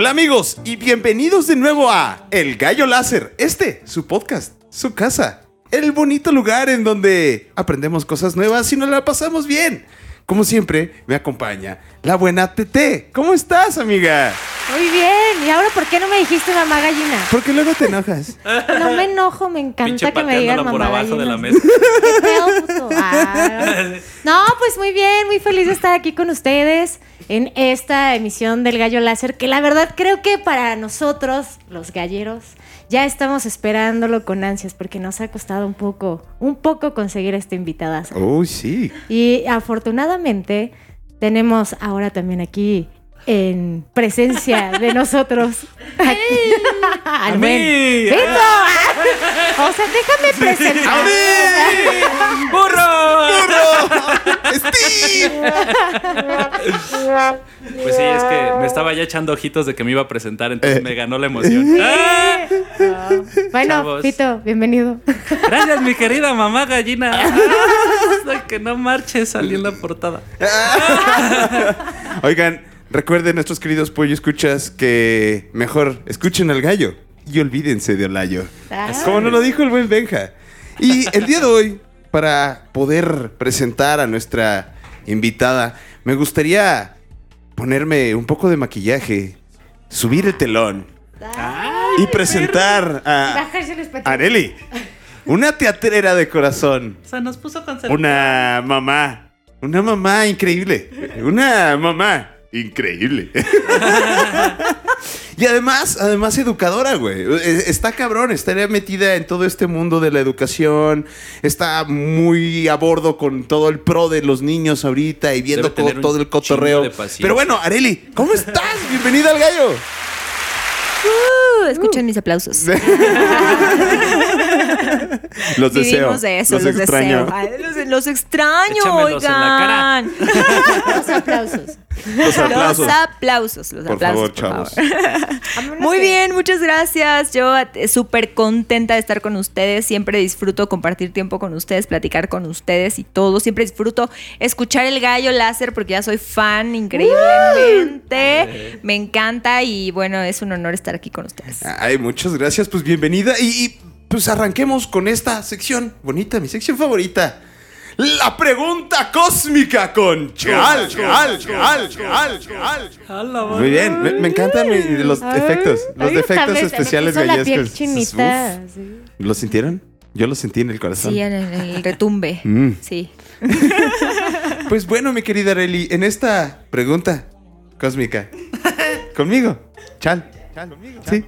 Hola amigos y bienvenidos de nuevo a El Gallo Láser, este, su podcast, su casa, el bonito lugar en donde aprendemos cosas nuevas y nos la pasamos bien. Como siempre, me acompaña la buena TT. ¿Cómo estás, amiga? Muy bien. ¿Y ahora por qué no me dijiste mamá gallina? Porque luego te enojas. No me enojo, me encanta Pinche que me digan pateándola mamá por abajo gallina. de la mesa. ¿Qué pedo, puto? Ah, no, pues muy bien, muy feliz de estar aquí con ustedes en esta emisión del Gallo Láser, que la verdad creo que para nosotros, los galleros, ya estamos esperándolo con ansias porque nos ha costado un poco, un poco conseguir esta invitada. Uy, sí. Y afortunadamente tenemos ahora también aquí en presencia de nosotros aquí, ¡A mí! O sea, déjame presentar. ¡Burro! ¡Steve! Pues sí, es que me estaba ya echando ojitos de que me iba a presentar, entonces Eh. me ganó la emoción. ¡Ah! Bueno, Chavos. Vito, bienvenido. Gracias, mi querida mamá gallina. Ay, que no marches salí en la portada. Oigan, recuerden nuestros queridos pollo escuchas que mejor escuchen al gallo y olvídense de Olayo. Ah. Como nos lo dijo el buen Benja. Y el día de hoy, para poder presentar a nuestra invitada, me gustaría ponerme un poco de maquillaje, subir el telón y presentar a. Areli, una teatrera de corazón, O sea, nos puso con una mamá, una mamá increíble, una mamá increíble. Y además, además educadora, güey. Eh, Está cabrón, estaría metida en todo este mundo de la educación. Está muy a bordo con todo el pro de los niños ahorita y viendo todo el cotorreo. Pero bueno, Areli, ¿cómo estás? Bienvenida al gallo. Uh, escuchen mis aplausos. Los deseo. Vivimos de eso, los, los, extraño. deseo. Ay, los, los extraño, Échamelos en la cara. oigan. Los aplausos. Los aplausos. Los aplausos, los Por aplausos. favor, por chavos. favor. Muy bien, muchas gracias. Yo eh, súper contenta de estar con ustedes. Siempre disfruto compartir tiempo con ustedes, platicar con ustedes y todo. Siempre disfruto escuchar el gallo láser porque ya soy fan increíblemente. Me encanta y bueno, es un honor estar aquí con ustedes. Ay, muchas gracias, pues bienvenida. Y, y, pues arranquemos con esta sección bonita, mi sección favorita. La pregunta cósmica con Chal, Chal, Chal, Chal, Chal. Jala, Muy bien, me, me encantan mi- los Ay, efectos, los ay, efectos especiales. Uf. sí. ¿Lo sintieron? Yo lo sentí en el corazón. Sí, en el, en el retumbe. Mm. Sí. Pues bueno, mi querida Reli, en esta pregunta cósmica, conmigo, Chal. Sí.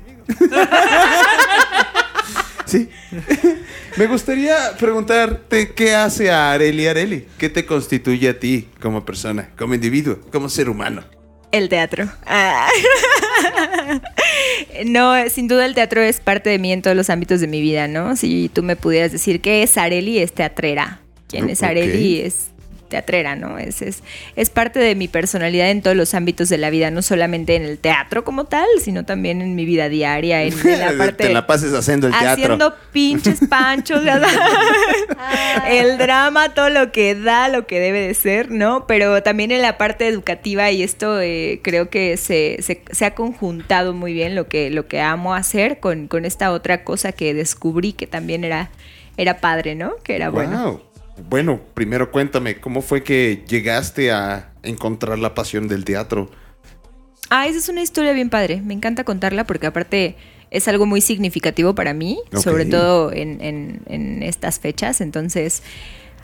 Sí. Me gustaría preguntarte qué hace a Areli Areli. ¿Qué te constituye a ti como persona, como individuo, como ser humano? El teatro. Ah. No, sin duda el teatro es parte de mí en todos los ámbitos de mi vida, ¿no? Si tú me pudieras decir qué es Areli, es teatrera. ¿Quién es. Areli? Es teatrera, ¿no? Es, es, es parte de mi personalidad en todos los ámbitos de la vida, no solamente en el teatro como tal, sino también en mi vida diaria, en, en la parte... Te la pases haciendo el teatro. Haciendo pinches panchos, el drama, todo lo que da, lo que debe de ser, ¿no? Pero también en la parte educativa y esto eh, creo que se, se- se ha conjuntado muy bien lo que, lo que amo hacer con, con esta otra cosa que descubrí que también era, era padre, ¿no? Que era bueno. Wow. Bueno, primero cuéntame, ¿cómo fue que llegaste a encontrar la pasión del teatro? Ah, esa es una historia bien padre. Me encanta contarla porque aparte es algo muy significativo para mí, sobre todo en, en- en estas fechas. Entonces,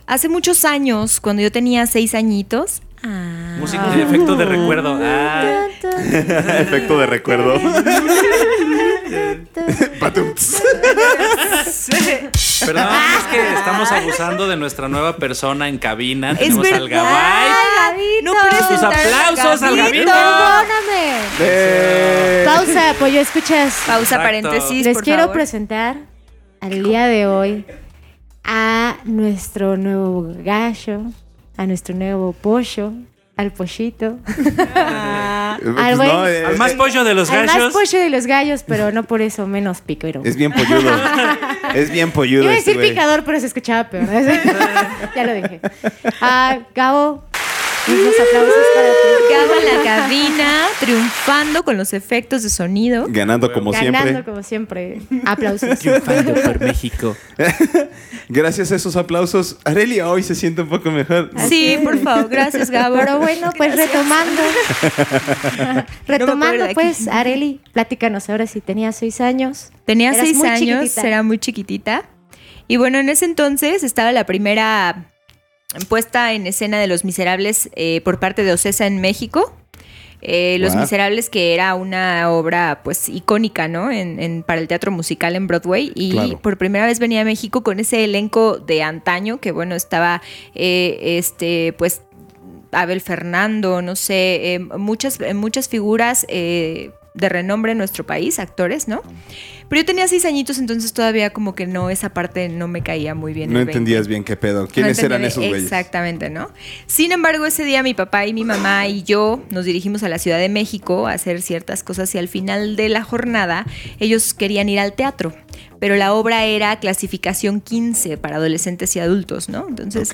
hace muchos años, cuando yo tenía seis añitos... ah, Música de efecto de recuerdo. Ah, Efecto de recuerdo. Perdón, es que estamos abusando de nuestra nueva persona en cabina. Es Tenemos al verdad. Gabay. Gabito. No Sus aplausos al Gabito. Perdóname. Eh, Pausa, pollo, escuchas. Pausa, Exacto. paréntesis, Les por quiero favor. presentar al día de hoy a nuestro nuevo gallo, a nuestro nuevo pollo, al pollito. Pues Al buen- no, eh, Al más pollo de los Al más gallos. pollo de los gallos, pero no por eso menos picero. es bien polludo. es bien polludo. Iba a este decir güey. picador, pero se escuchaba peor. ya lo dije. Ah, Gabo, unos aplausos para ti. Gabo en la cabina, triunfando con los efectos de sonido. Ganando como Ganando siempre. como siempre. Aplausos. Triunfando por México. Gracias a esos aplausos, Arelia hoy se siente un poco mejor. Sí, por favor, gracias Gabo. Pero bueno, pues retomando. retomando, pues, Areli, platícanos ahora si tenías seis años. Tenía Eras seis años, chiquitita. era muy chiquitita. Y bueno, en ese entonces estaba la primera puesta en escena de Los Miserables eh, por parte de Ocesa en México. Eh, Los. Miserables, que era una obra pues icónica, ¿no? En, en- para el teatro musical en Broadway. Y Claro. por primera vez venía a México con ese elenco de antaño, que bueno, estaba eh, este, pues Abel Fernando, no sé, eh, muchas, muchas figuras eh, de renombre en nuestro país, actores, ¿no? Pero yo tenía seis añitos, entonces todavía como que no, esa parte no me caía muy bien. No el 20. entendías bien qué pedo. ¿Quiénes eran esos güeyes? Exactamente, ¿no? Sin embargo, ese día mi papá y mi mamá y yo nos dirigimos a la Ciudad de México a hacer ciertas cosas y al final de la jornada ellos querían ir al teatro, pero la obra era clasificación 15 para adolescentes y adultos, ¿no? Entonces.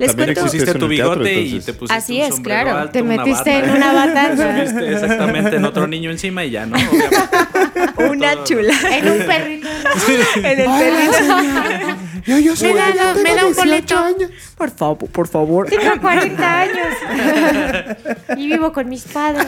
Les También cuento... existe Pusiste tu el teatro, bigote y te pusiste Así un es, sombrero claro. alto, Te una metiste bata. en una bata. Te exactamente en otro niño encima y ya, ¿no? Obviamente. Una chula. En un perrito. en el perrito. Yo, yo soy Me da- yo me tengo da un 18 boleto. años. Por favor, por favor. Tengo 40 años. y vivo con mis padres.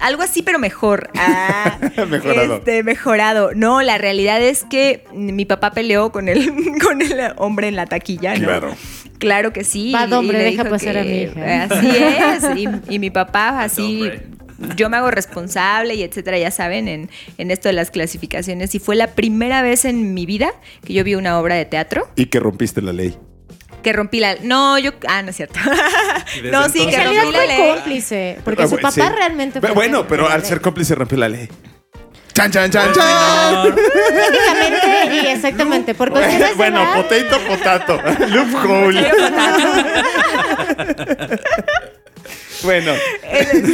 Algo así, pero mejor. Ah, Mejorado. Este, mejorado. No, la realidad es que mi papá peleó con el, con el hombre en la taquilla, ¿no? Claro. Claro que sí. Y- hombre, y le deja pasar a mi hija. Así es. Y, y mi papá así. Yo me hago responsable y etcétera, ya saben, en, en esto de las clasificaciones. Y fue la primera vez en mi vida que yo vi una obra de teatro Y que rompiste la ley. que rompí la. No, yo. Ah, no es cierto. No, sí, que rompí la ley. cómplice. Porque Ah, su bueno, papá sí. realmente fue. Bueno, pero al ser cómplice rompió la ley. ¡Chan, chan, chan, chan! Y exactamente. Por cuestiones bueno, edad, potato, potato. Loophole. Bueno,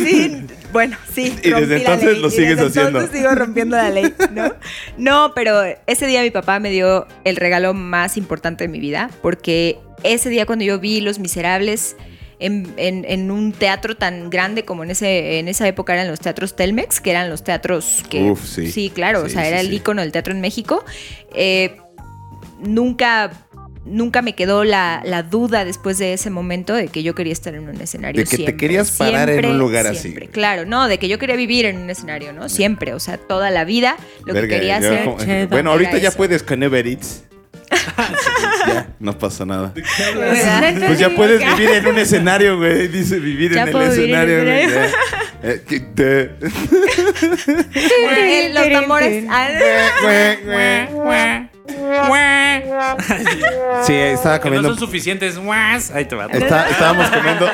sí, bueno, sí. Y desde entonces ley, lo y sigues desde haciendo. Entonces sigo rompiendo la ley, ¿no? No, pero ese día mi papá me dio el regalo más importante de mi vida, porque ese día cuando yo vi Los Miserables en, en- en un teatro tan grande como en ese en esa época eran los teatros Telmex, que eran los teatros que Uf, sí. claro, o Sí, sea, sí, era el sí. icono del teatro en México. Eh, nunca nunca me quedó la, la duda después de ese momento de que yo quería estar en un escenario De que te querías parar en un lugar así. siempre. Claro, no, de que yo quería vivir en un escenario, ¿no? Siempre, o sea, toda la vida lo verga, que quería yo hacer. como-. Bueno, ahorita ya eso. puedes con Uber Eats. ya, no pasa nada. Pues ya puedes vivir en un escenario, güey. Dice vivir Ya en el en escenario, güey. Eh, los tambores. Sí, estaba Que no comiendo. son suficientes. Ahí te va. Está- estábamos comiendo.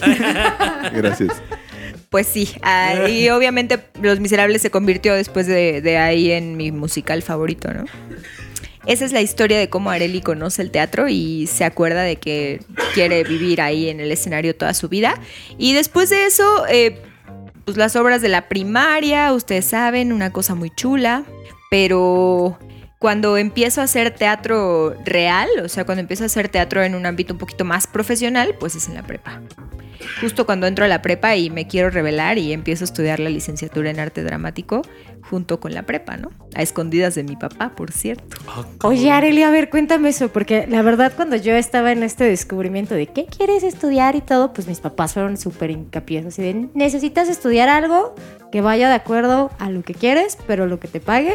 Gracias. Pues sí, ah, y obviamente Los Miserables se convirtió después de, de ahí en mi musical favorito, ¿no? Esa es la historia de cómo Areli conoce el teatro y se acuerda de que quiere vivir ahí en el escenario toda su vida. Y después de eso, eh, pues las obras de la primaria, ustedes saben, una cosa muy chula, pero cuando empiezo a hacer teatro real, o sea, cuando empiezo a hacer teatro en un ámbito un poquito más profesional, pues es en la prepa. Justo cuando entro a la prepa y me quiero revelar y empiezo a estudiar la licenciatura en arte dramático junto con la prepa, ¿no? A escondidas de mi papá, por cierto. Oye, Areli, a ver, cuéntame eso, porque la verdad cuando yo estaba en este descubrimiento de qué quieres estudiar y todo, pues mis papás fueron súper hincapiés, así de, necesitas estudiar algo que vaya de acuerdo a lo que quieres, pero lo que te pague,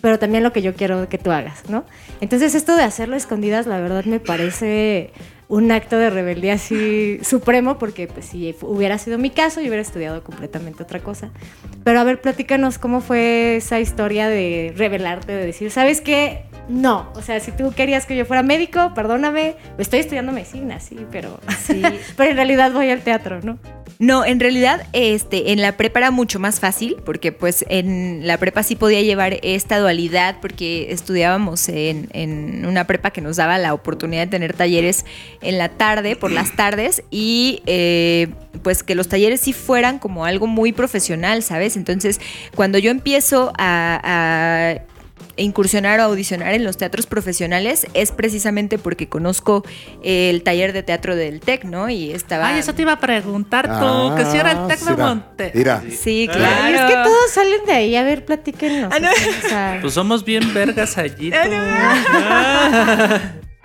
pero también lo que yo quiero que tú hagas, ¿no? Entonces esto de hacerlo a escondidas, la verdad me parece un acto de rebeldía así supremo, porque pues si hubiera sido mi caso, yo hubiera estudiado completamente otra cosa. Pero a ver, platícanos cómo fue esa historia de revelarte, de decir, ¿sabes qué? No, o sea, si tú querías que yo fuera médico, perdóname, estoy estudiando medicina, sí, pero sí, pero en realidad voy al teatro, ¿no? No, en realidad, este, en la prepa era mucho más fácil, porque pues en la prepa sí podía llevar esta dualidad, porque estudiábamos en, en una prepa que nos daba la oportunidad de tener talleres en la tarde, por las tardes, y eh, pues que los talleres sí fueran como algo muy profesional, ¿sabes? Entonces, cuando yo empiezo a, a incursionar o audicionar en los teatros profesionales es precisamente porque conozco el taller de teatro del TEC, ¿no? Y estaba... Ay, eso te iba a preguntar tú, que si era el Tec de Ah, mira, Monte. Mira, Sí, claro. es que todos salen de ahí. A ver, platíquenos. Ah, no. Pues somos bien vergas allí. tú.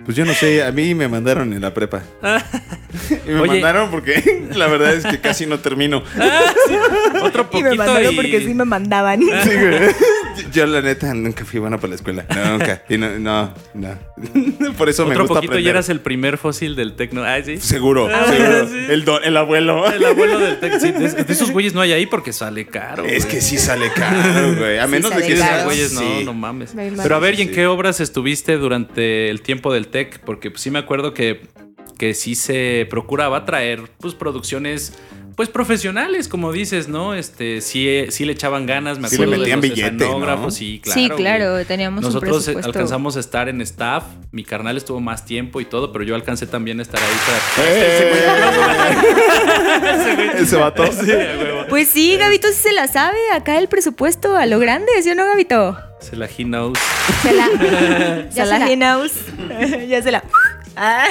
Pues yo no sé, a mí me mandaron en la prepa. y me Oye. mandaron porque la verdad es que casi no termino. Otro Y poquito me mandaron y- porque sí me mandaban. Sí, güey. Yo la neta nunca fui bueno para la escuela. Nunca. Y no, no, no. Por eso me Otro gusta poquito y aprender. eras el primer fósil del tecno. Ay, sí. Seguro, Ah, seguro. sí. El, do- el abuelo. El abuelo del tec. Sí, de, de esos güeyes no hay ahí porque sale caro. Es güey. que sí sale caro, güey. A Sí menos de sale que Sí, esos caro. seas- güeyes no, sí. no mames. Pero a ver, ¿y en Sí. qué obras estuviste durante el tiempo del Porque pues, sí me acuerdo que, que sí se procuraba traer pues producciones pues profesionales, como dices, ¿no? Este, sí, eh, sí le echaban ganas, me Sí le acuerdo metían de los billete, escenógrafos, ¿no? sí, claro. sí, claro, güey. teníamos Nosotros un eh, presupuesto. alcanzamos a estar en staff, mi carnal estuvo más tiempo y todo, pero yo alcancé también a estar ahí para... ¡Eh! Ese vato. Sí. Pues sí, Gabito sí se la sabe. Acá el presupuesto a lo grande, ¿sí o no, Gabito? Se la he knows. se la- Ya se la la- Hinaus. ya se la. Ah.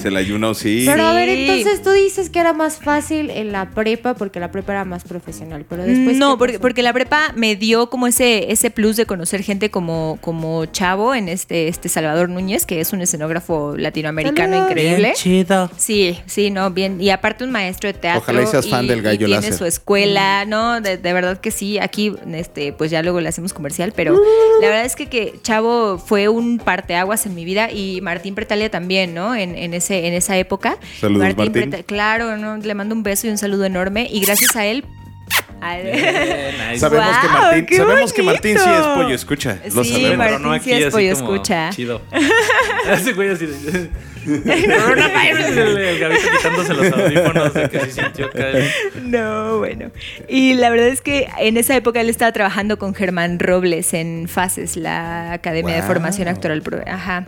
Se la Juno, sí. Pero a ver, entonces tú dices que era más fácil en la prepa porque la prepa era más profesional, pero después no, ¿qué porque, porque la prepa me dio como ese, ese plus de conocer gente como, como Chavo en este, este Salvador Núñez, que es un escenógrafo latinoamericano Saludos. increíble. chido. Sí, sí, no, bien. Y aparte un maestro de teatro. Ojalá y seas fan del Gallo y tiene su escuela, ¿no? De, de verdad que sí. Aquí, este, pues ya luego le hacemos comercial, pero la verdad es que, que Chavo fue un parteaguas en mi vida y Martín Pretalia también, ¿no? En, en ese, en esa época. Saludos, Martín. Preta- claro, ¿no? Le mando un beso y un saludo enorme. Y gracias a él. Sabemos, que Martín, sabemos que Martín sí es pollo, escucha. Lo Sí, sabemos. Martín Pero no sí aquí, es así pollo como escucha. Chido. Ese güey así de... Coronavirus. El, el gabito quitándose los audífonos de que se sintió acá. el- No, bueno. Y la verdad es que en esa época él estaba trabajando con Germán Robles en Fases, la Academia de. Formación Actoral. Ajá.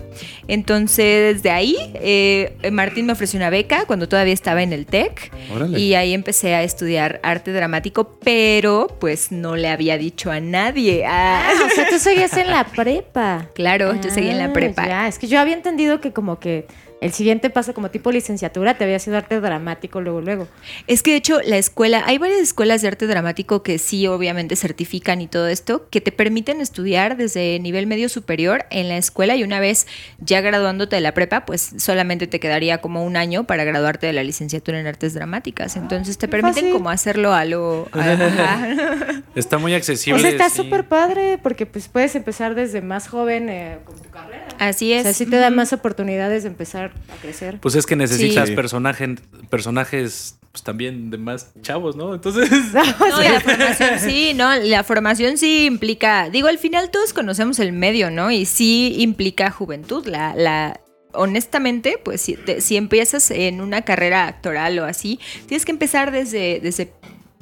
Entonces, desde ahí, eh, Martín me ofreció una beca cuando todavía estaba en el TEC. Y ahí empecé a estudiar arte dramático, pero pues no le había dicho a nadie. Ah, Ah, o sea, tú seguías en la prepa. Claro, yo seguí en la Ah, prepa. Ya, es que yo había entendido que como que el siguiente paso como tipo licenciatura te había sido arte dramático luego luego. Es que de hecho la escuela, hay varias escuelas de arte dramático que sí obviamente certifican y todo esto, que te permiten estudiar desde nivel medio superior en la escuela y una vez ya graduándote de la prepa, pues solamente te quedaría como un año para graduarte de la licenciatura en artes dramáticas. Entonces te qué permiten fácil. como hacerlo a lo... a-. Está muy accesible. O sea, está sí. súper padre porque pues puedes empezar desde más joven eh, con tu carrera. Así O es. sea, sí te da más oportunidades de empezar a crecer. Pues es que necesitas Sí. personaje- personajes pues también de más chavos, ¿no? Entonces... No, y la formación sí, ¿no? La formación sí implica, digo, al final todos conocemos el medio, ¿no? Y sí implica juventud. La, la, honestamente, pues si, te- si empiezas en una carrera actoral o así, tienes que empezar desde, desde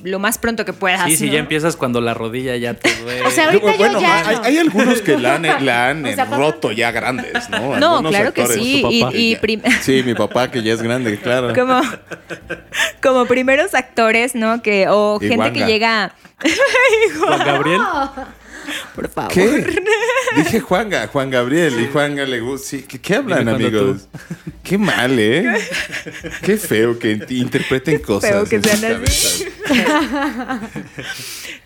lo más pronto que puedas. Sí, sí, ¿no? ya empiezas cuando la rodilla ya te duele. O sea, ahorita yo bueno, ya hay, no. hay algunos que la han, la han O sea, papá- roto ya grandes, ¿no? No, Algunos claro que sí. Y, y prim- Sí, mi papá que ya es grande, claro. como, como primeros actores, ¿no? Que, o Y gente que llega. Juan Gabriel. Por favor. ¿Qué? Dije Juanga, Juan Gabriel. Y Juanga le gusta. Sí, ¿qué, qué hablan, amigos? Qué mal, ¿eh? Qué feo que int- interpreten cosas. feo que sean así.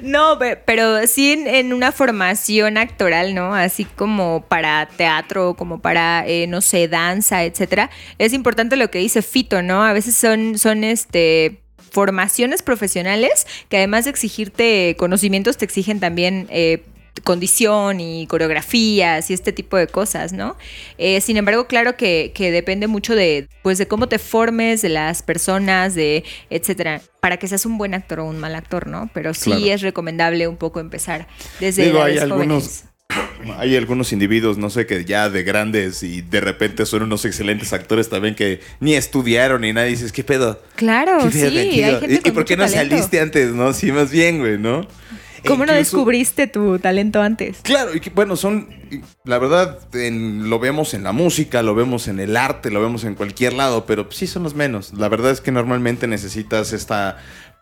No, pe- pero sí en, en una formación actoral, ¿no? Así como para teatro, como para, eh, no sé, danza, etcétera. Es importante lo que dice Fito, ¿no? A veces son, son este formaciones profesionales que además de exigirte conocimientos, te exigen también eh, condición y coreografías y este tipo de cosas, ¿no? Eh, sin embargo, claro que, que depende mucho de, pues, de cómo te formes, de las personas, de etcétera, para que seas un buen actor o un mal actor, ¿no? Pero sí Claro. es recomendable un poco empezar desde Digo, hay algunos, jóvenes. hay algunos individuos, no sé, que ya de grandes y de repente son unos excelentes actores también que ni estudiaron ni nada. Y dices, ¿qué pedo? Claro, ¿Qué sí, hay gente ¿Y, con y por qué no talento. saliste antes, no? Sí, más bien, güey, ¿no? E ¿Cómo no descubriste tu talento antes? Claro, y que, bueno, son, la verdad, en- lo vemos en la música, lo vemos en el arte, lo vemos en cualquier lado, pero sí son los menos. La verdad es que normalmente necesitas esta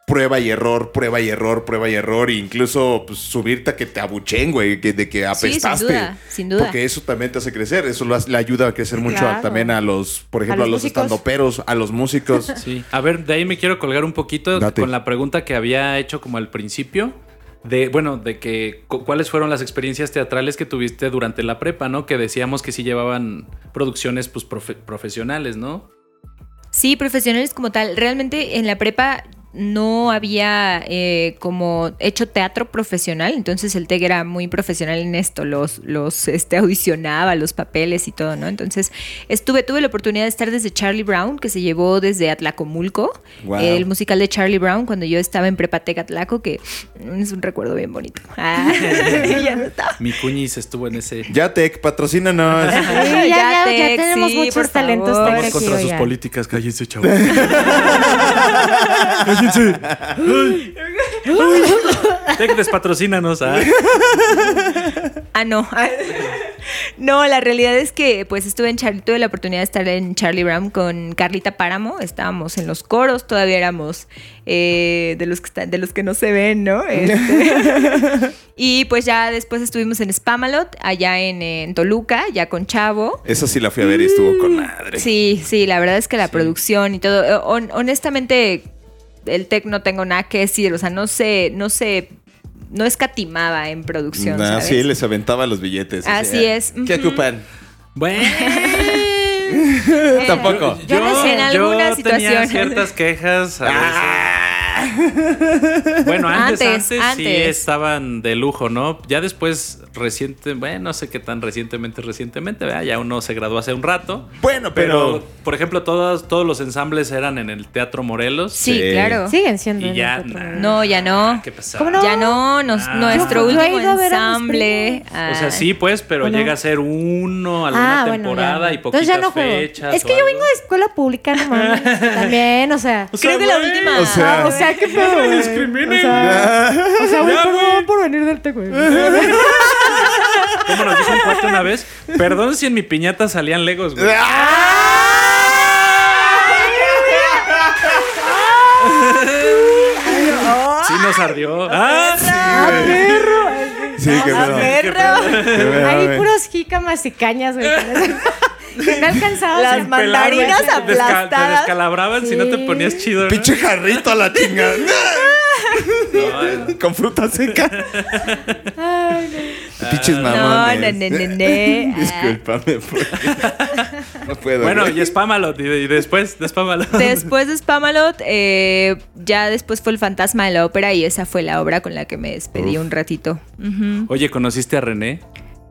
prueba y error, prueba y error, prueba y error, e incluso pues, subirte a que te abuchen, güey, que, de que sin apestaste. duda, sin duda. Porque eso también te hace crecer, eso lo le ayuda a crecer mucho a- también a los, por ejemplo, a los estandoperos, a los músicos. Sí. A ver, de ahí me quiero colgar un poquito Date. con la pregunta que había hecho como al principio. De, bueno, de que cu- cuáles fueron las experiencias teatrales que tuviste durante la prepa, ¿no? Que decíamos que sí llevaban producciones pues profe- profesionales, ¿no? Sí, profesionales como tal. Realmente en la prepa no había eh, como hecho teatro profesional, entonces el TEC era muy profesional en esto, los, los este, audicionaba, los papeles y todo, ¿no? Entonces estuve, tuve la oportunidad de estar desde Charlie Brown, que se llevó desde Atlacomulco, Wow. el musical de Charlie Brown, cuando yo estaba en Prepa TEC Atlaco, que es un recuerdo bien bonito. Ah, ya no está. Mi cuñis estuvo en ese. Ya, Tech, patrocínanos. Sí, ya, ya, tenemos sí, muchos por talentos Vamos contra sus políticas, cállense, chavos. Tec, despatrocínanos. ah. Ah, no. no, la realidad es que pues estuve en Charlie, tuve la oportunidad de estar en Charlie Brown con Carlita Páramo. Estábamos en los coros, todavía éramos eh, de los que están, de los que no se ven, ¿no? Este, y pues ya después estuvimos en Spamalot, allá en, en Toluca, ya con Chavo. Esa sí la fui a ver y estuvo con madre. Sí, sí, la verdad es que la producción y todo. eh, hon- honestamente, el tech no tengo nada que decir. O sea, no sé, no sé, no escatimaba en producción. Sí, les aventaba los billetes. Así es. ¿Qué ocupan? Bueno. Tampoco. Yo sé, en alguna yo situación. tenía ciertas quejas. a veces. Bueno, antes, Antes, antes, sí estaban de lujo, ¿no? Ya después, reciente, bueno, no sé qué tan recientemente, recientemente, ¿verdad? ya uno se graduó hace un rato. Bueno, Pero, pero... por ejemplo, todos, todos los ensambles eran en el Teatro Morelos. Sí, Sí. claro. Siguen siendo. Y ya, nah. No, ya no. ¿Qué pasó? ¿Cómo no? Ya no, nos- Ah. nuestro último ensamble. O sea, sí, pues, pero Bueno. llega a ser uno, alguna Ah, bueno, temporada ya. y poquitas Entonces ya no fechas. Es que o yo algo. vengo de escuela pública, no mames. También, o sea. Creo que la última. o sea- Ah, o sea, qué pedo, güey. O sea, o sea, güey, perdón por venir del TEC, güey. ¿Cómo nos dijo un cuate una vez? Perdón si en mi piñata salían legos, güey. Sí nos ardió. ¡Ah! Sí, qué pedo. Perro. Qué pedo, Hay güey. puros jícamas y cañas, güey. Que me alcanzaba. Las mandarinas pelar, güey. Te desca- aplastadas. Te descalabraban si no te ponías chido. ¿no? Pinche jarrito a la chingada. No, Con fruta seca. Pinches No, mamones. no, no, no, no. Discúlpame. por- No puedo. Bueno, güey. y espámalo. Y, y después, despámalo. Después de Spamalot, eh, ya después fue el Fantasma de la Ópera y esa fue la obra con la que me despedí Uf. un ratito. Oye, ¿conociste a René?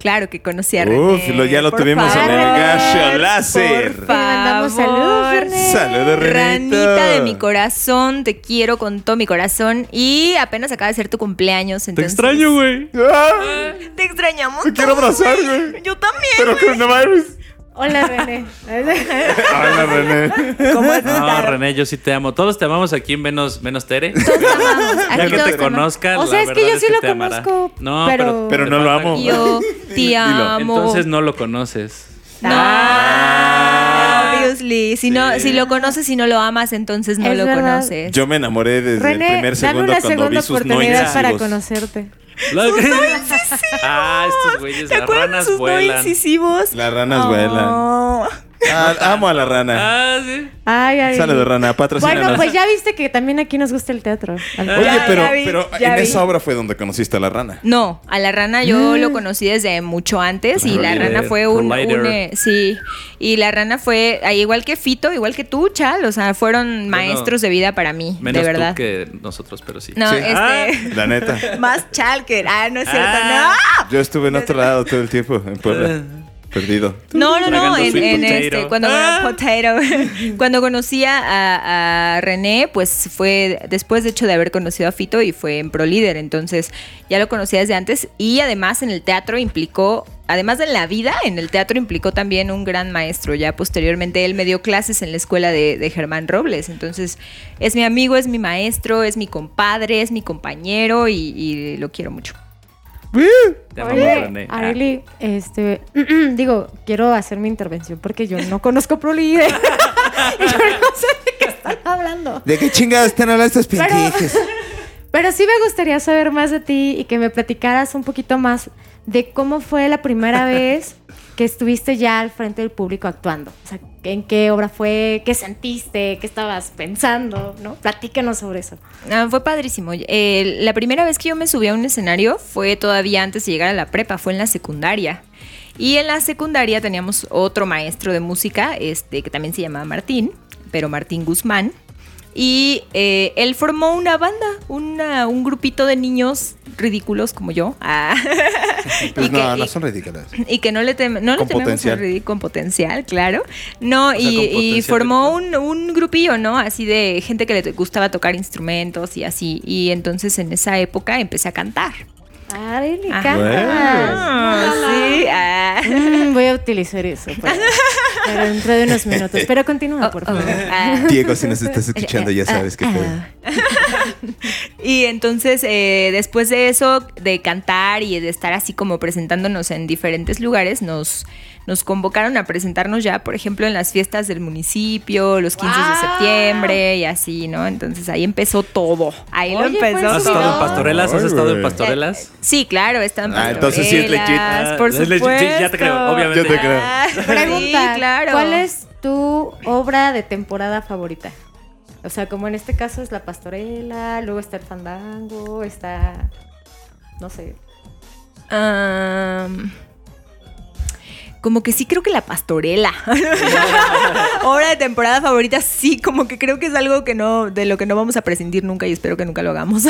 Claro que conocí a René. Uf, lo- ya lo por tuvimos en el favor, Gallo Láser. por Le mandamos favor. saludos, René. Saludos, Renito. Ranita de mi corazón, te quiero con todo mi corazón y apenas acaba de ser tu cumpleaños. Te extraño, güey. Te extrañamos. Te quiero abrazar, güey. Yo también. Pero coronavirus. Hola, René. Hola, René. ¿Cómo No, estás? René, yo sí te amo. Todos te amamos aquí, menos, menos Tere. Todos te amamos. Ya que te conozca, O sea, la es que yo sí lo conozco, No, pero- Pero te no lo amo. Yo te amo. Entonces no lo conoces. Si, no, si lo conoces y no lo amas, entonces no Es lo verdad. conoces. Yo me enamoré desde René, el primer dame segundo una cuando segunda vi sus no oportunidad para conocerte. Lo- Ah, estos güeyes, ¿Te las acuerdas de ranas sus no vuelan. incisivos? Las ranas Oh. Ah, amo a la rana. Ah, sí. Ay, ay. Saludos, rana. Patrocínanos. Bueno, pues ya viste que también aquí nos gusta el teatro. Al- Oye, Ya, pero, ya vi, pero ya en vi. esa obra fue donde conociste a la rana. No, a la rana yo lo conocí desde mucho antes y la rana fue un, un, eh, sí, y la rana fue ah, igual que Fito, igual que tú, Chal, o sea, fueron maestros de vida para mí, Menos de verdad. tú que nosotros, pero sí. No, Sí. este Ah. La neta. más Chal que ah, no es cierto, Ah. no. Yo estuve en otro lado todo el tiempo, en Puebla. Perdido. No, no, no, en, este, cuando, Ah. potato. cuando conocí a, a René, pues fue después de hecho de haber conocido a Fito y fue en Pro Líder, entonces ya lo conocía desde antes y además en el teatro implicó, además de la vida, en el teatro implicó también un gran maestro, ya posteriormente él me dio clases en la escuela de, de Germán Robles, entonces es mi amigo, es mi maestro, es mi compadre, es mi compañero y, y lo quiero mucho. Te amamos, Oye. Ah. Arely, este, digo, quiero hacer mi intervención porque yo no conozco ProLíder. y yo no sé de qué están hablando. ¿De qué chingados están hablando estos Pero, pendejes? pero sí me gustaría saber más de ti y que me platicaras un poquito más de cómo fue la primera vez que estuviste ya al frente del público actuando. O sea, en qué obra fue, qué sentiste, qué estabas pensando, ¿no? Platícanos sobre eso. Ah, fue padrísimo. Eh, la primera vez que yo me subí a un escenario fue todavía antes de llegar a la prepa, fue en la secundaria. Y en la secundaria teníamos otro maestro de música, este, que también se llamaba Martín, pero Martín Guzmán. Y eh, él formó una banda, una- un grupito de niños ridículos como yo. Ah. Pues Y que- no, no y- son ridículas. y que no le, tem- no le tememos potencial. con potencial, claro. No, sea, y, formó un, un grupillo, ¿no? Así de gente que le gustaba tocar instrumentos y así. Y entonces en esa época empecé a cantar. Ajá. cantas. Ah, sí. ah. Mm, voy a utilizar eso para, para dentro de unos minutos. Pero continúa, por Oh, oh, favor. ah. Diego, si nos estás escuchando, ya sabes que pedo. Y entonces, eh, después de eso, de cantar y de estar así como presentándonos en diferentes lugares, nos, nos convocaron a presentarnos ya, por ejemplo, en las fiestas del municipio, los 15 de ¡Wow! septiembre y así, ¿no? Entonces ahí empezó todo. Ahí Oye, lo fue empezó. en ¿Has su estado en pastorelas? ¿Has estado en pastorelas? Sí, claro, están Ah, entonces sí es legit. pastorelas, por Ah, es legit. Sí, ya te creo, obviamente. Yo te creo. Ah, Pregunta, sí, claro. ¿cuál es tu obra de temporada favorita? O sea, como en este caso es la pastorela, luego está el fandango, está... No sé. Am, como que sí creo que la pastorela. Hora de temporada favorita, sí, como que creo que es algo que no, de lo que no vamos a prescindir nunca y espero que nunca lo hagamos.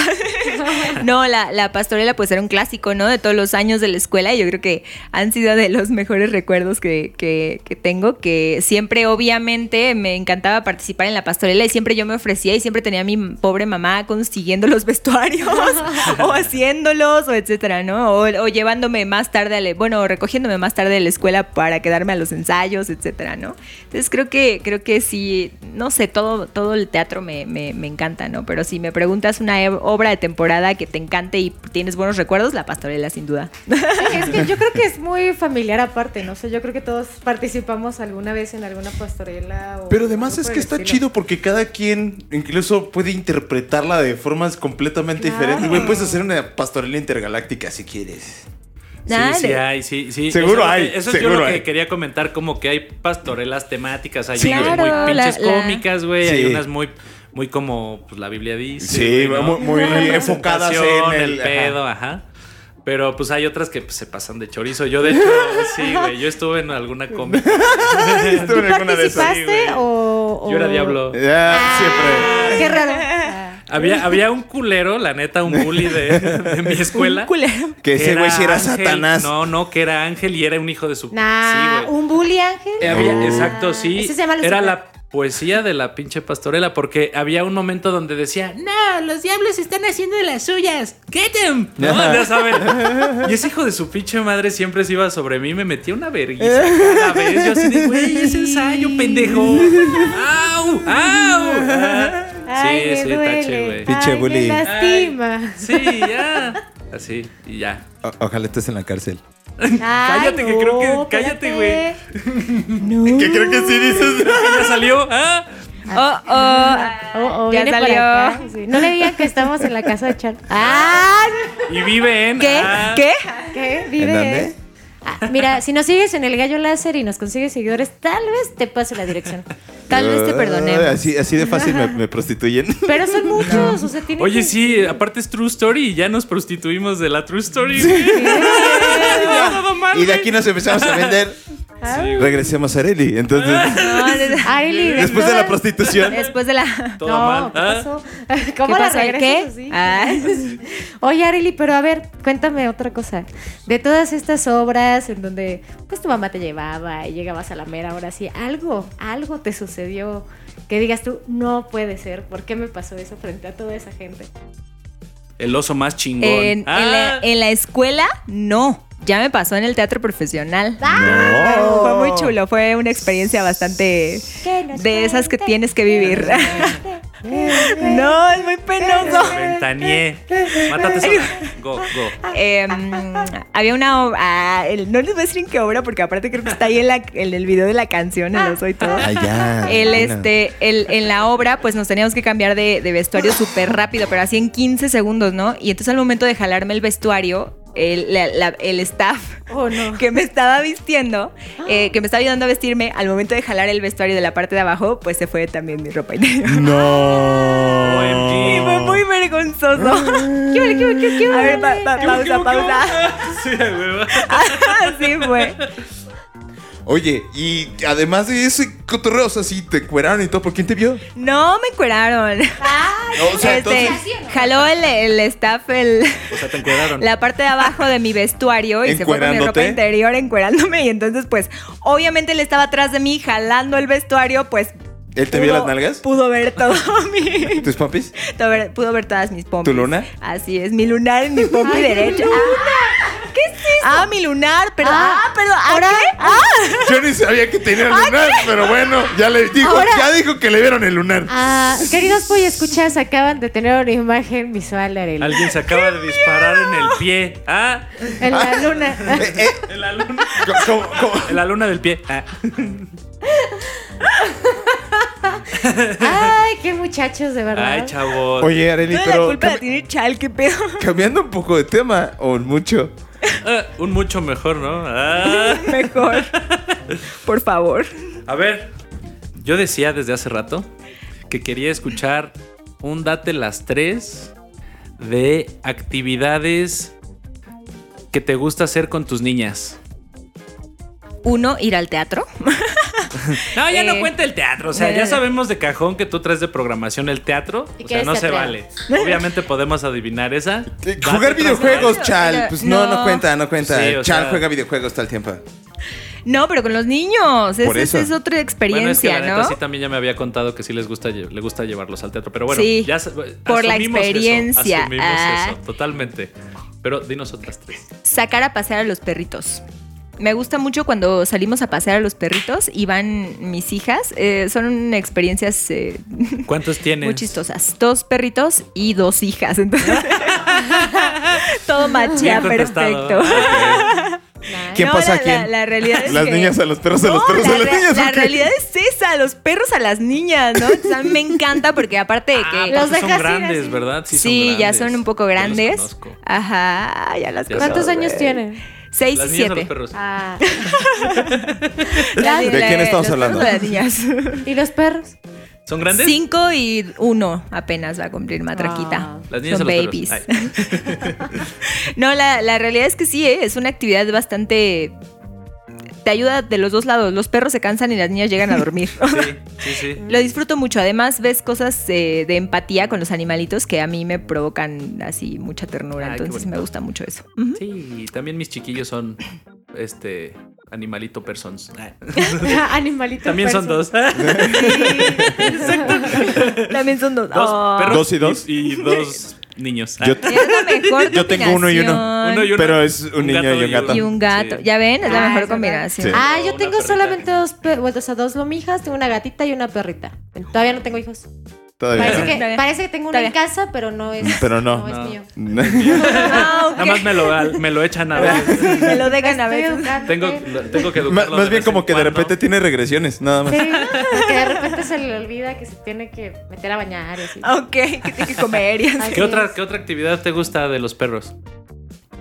no, la, la pastorela pues era un clásico, ¿no? De todos los años de la escuela y yo creo que han sido de los mejores recuerdos que, que- que tengo, que siempre obviamente me encantaba participar en la pastorela y siempre yo me ofrecía y siempre tenía a mi pobre mamá consiguiendo los vestuarios o haciéndolos o etcétera, ¿no? O, o llevándome más tarde, a la- bueno, recogiéndome más tarde de la escuela para quedarme a los ensayos, etcétera, ¿no? Entonces creo que, creo que sí, no sé, todo, todo el teatro me, me- me encanta, ¿no? Pero si me preguntas una e- obra de temporada que te encante y tienes buenos recuerdos, la pastorela sin duda. Sí, es que yo creo que es muy familiar aparte, no sé, yo creo que todos participamos alguna vez en alguna pastorela. O Pero además es que está estilo. chido porque cada quien incluso puede interpretarla de formas completamente Claro. diferentes. Güey, puedes hacer una pastorela intergaláctica si quieres. Sí, sí hay, sí, sí. Seguro eso hay, Eso es yo seguro lo que hay. quería comentar, como que hay pastorelas temáticas, hay Sí, unas muy pinches la- la- cómicas, güey, hay unas muy, muy como pues, la Biblia dice. Sí, güey, ¿no? muy- muy enfocadas en el, el- pedo, ajá. Pero pues hay otras que pues, se pasan de chorizo. Yo, de hecho, sí, güey, yo estuve en alguna cómica. Estuve en ¿Tú alguna de esas. participaste Sí, o, o- Yo era diablo. Ya, Ah, siempre. Qué raro. Había, había un culero, la neta, un bully de, de mi escuela. Un culero. Que ese güey sí era ángel. Satanás. No, no, que era ángel y era un hijo de su. Nah, sí, güey. un bully ángel. Eh, había- Ah. exacto, sí. Ese se llama Era la poesía de la pinche pastorela, porque había un momento donde decía, no, los diablos están haciendo de las suyas, get them. No, ya saben. Y ese hijo de su pinche madre siempre se iba sobre mí y me metía una vergüenza cada vez. Yo así de, güey, es ensayo, pendejo. ¡Au! ¡Au! Ah, Ay, sí, sí, duele. tache, güey. Pinche Ay, bully. Me lastima. Sí, ya. Así, y ya. O- ojalá estés en la cárcel. Ay, Cállate, que creo que- no, cállate, espérate. Que creo que sí dices. Ya salió. ¿ah? Oh, oh. Oh, oh, Ya salió. Sí. No le digan que estamos en la casa de Char. ¡Ah! Y vive en. ¿Qué? ah, ¿Qué? ¿Qué? Vive. ¿En dónde? Ah, mira, si nos sigues en el Gallo Láser y nos consigues seguidores, tal vez te pase la dirección. Tal vez te perdonemos. Así, así de fácil me, me prostituyen. Pero son muchos, o sea, tienen Oye, que- sí, aparte es True Story y ya nos prostituimos de la True Story. mal, Y de aquí nos empezamos a vender. Sí, Regresemos a Areli. Entonces, después de la prostitución. Después de la... Todo no, mal. ¿qué ¿Ah? pasó? ¿Cómo ¿Qué la pasó? regresas ¿Qué? así? Ah. Oye, Arely, pero a ver, cuéntame otra cosa. De todas estas obras en donde pues tu mamá te llevaba y llegabas a la mera hora así, algo, algo te sucedió que digas tú, no puede ser, ¿por qué me pasó eso frente a toda esa gente? El oso más chingón. En, en la, Ah. en la escuela, no. Ya me pasó en el teatro profesional. No. Fue muy chulo, fue una experiencia bastante de esas que tienes que vivir. no, es muy penoso. Ventaneé. Mátate sola. Go, go. Em, había una obra, ah, no les voy a decir en qué obra porque aparte creo que está ahí en, la, en el video de la canción, el oso y todo. Ah, ya. El, Bueno. este, el, en la obra, pues nos teníamos que cambiar de, de vestuario súper rápido, pero así en 15 segundos, ¿no? Y entonces al momento de jalarme el vestuario, el, la- la- el staff Oh, no. que me estaba vistiendo, eh, que me estaba ayudando a vestirme, al momento de jalar el vestuario de la parte de abajo, pues se fue también mi ropa interior. No. Y fue muy vergonzoso. ¿Qué vale, qué vale, qué- qué A ver, pa- vale? pa- pausa, pausa. Sí. Así fue. Oye, y además de ese cotorreo, o sea, sí, te cueraron y todo, ¿por quién te vio? No me encueraron. O sea, Este, entonces, jaló el, el staff el, O sea, te encuadraron. la parte de abajo de mi vestuario y se fue con mi ropa interior encuerándome. Y entonces, pues, obviamente él estaba atrás de mí jalando el vestuario, pues. ¿él te vio las nalgas? Pudo ver todo mi. ¿Tus papis? pudo ver, pudo ver todas mis pompis. ¿Tu luna? Así es, mi lunar en mi pompi derecha. mi Ah, ¿Qué es eso? Ah, mi lunar, perdón. Ah, Ah, perdón. ¿ah, ahora- qué? Ah. Yo ni sabía que tenía lunar, pero bueno, ya le dijo, Ahora- ya dijo que le vieron el lunar. Ah, queridos pollo escuchas, acaban de tener una imagen visual de Arely. Alguien se acaba de disparar en el pie. Ah, En la luna. Eh, eh, en la luna. ¿cómo- cómo- En la luna del pie. Ah. Ay, qué muchachos, de verdad. Ay, chavos. Oye, Areli, la pero culpa la cambi- tiene Chal, qué pedo. cambiando un poco de tema, o mucho. Ah, un mucho mejor, ¿no? Ah. Mejor. Por favor. A ver, yo decía desde hace rato que quería escuchar un date las tres de actividades que te gusta hacer con tus niñas. Uno, ir al teatro. No, ya no Eh, cuenta el teatro. O sea, ya sabemos de cajón que tú traes de programación el teatro. O sea, no se vale. Obviamente podemos adivinar esa. Eh, Jugar videojuegos, Chal. Pues no, no, no. cuenta, no cuenta. Sí, Chal sea- juega videojuegos todo el tiempo. No, pero con los niños. Por Esa eso. es otra experiencia, Bueno, es que la neta ¿no? sí también ya me había contado que sí les gusta, le gusta llevarlos al teatro. Pero bueno, Sí, ya por la asumimos eso, experiencia. asumimos Ah. eso, totalmente. Pero dinos otras tres. Sacar a pasear a los perritos. Me gusta mucho cuando salimos a pasear a los perritos y van mis hijas. Eh, son experiencias eh, ¿Cuántos tienes? muy chistosas. Dos perritos y dos hijas. Entonces, todo machea perfecto. ¿Quién No, pasa la, a quién? La, la realidad es Las que- niñas a los perros, a los No, perros la a las niñas. La ¿o qué? realidad es esa, los perros a las niñas, ¿no? Entonces, a mí me encanta porque aparte de Ah, que... porque Los son dejas ir grandes, así. ¿verdad? Sí, son ya son un poco Ya los grandes. conozco. Ajá, ya las. ¿Cuántos años tienen? Seis Las y niñas o siete. los perros. Ah. La- ¿De la- quién estamos los hablando? perros de las niñas. ¿Y los perros? ¿Son grandes? Cinco y uno apenas va a cumplir matraquita. Ah. Las niñas Son babies. no, la, la realidad es que sí, ¿eh? es una actividad bastante... Te ayuda de los dos lados. Los perros se cansan y las niñas llegan a dormir. Sí, sí, sí. Lo disfruto mucho. Además, ves cosas eh, de empatía con los animalitos que a mí me provocan así mucha ternura. Ay, qué Entonces me gusta mucho eso. Sí, también mis chiquillos son este animalito persons. Ay. Animalito. También son dos. También son dos. Dos Oh. perros ¿Dos y dos? Y, dos niños. Yo- Ah. Es la mejor Yo tengo uno y uno. y uno. Pero es un niño gato y un gato. Y un gato. Sí. Ya ven, es la Ah, mejor combinación. Sí. Ah, yo tengo perrita. solamente dos, o sea, dos lomijas, tengo una gatita y una perrita. Todavía no tengo hijos. Todavía. Parece que, parece que tengo una en casa, pero no es, Pero no. es No. mío. Ah. Nada más me lo, me lo echan a veces. Me lo dejan a veces. educando, Tengo, tengo que educarlo más bien como que de repente tiene regresiones, nada más. Sí, que de repente se le olvida que se tiene que meter a bañar y así. Ok, que tiene que comer y así. ¿Qué otra. ¿Qué otra actividad te gusta de los perros?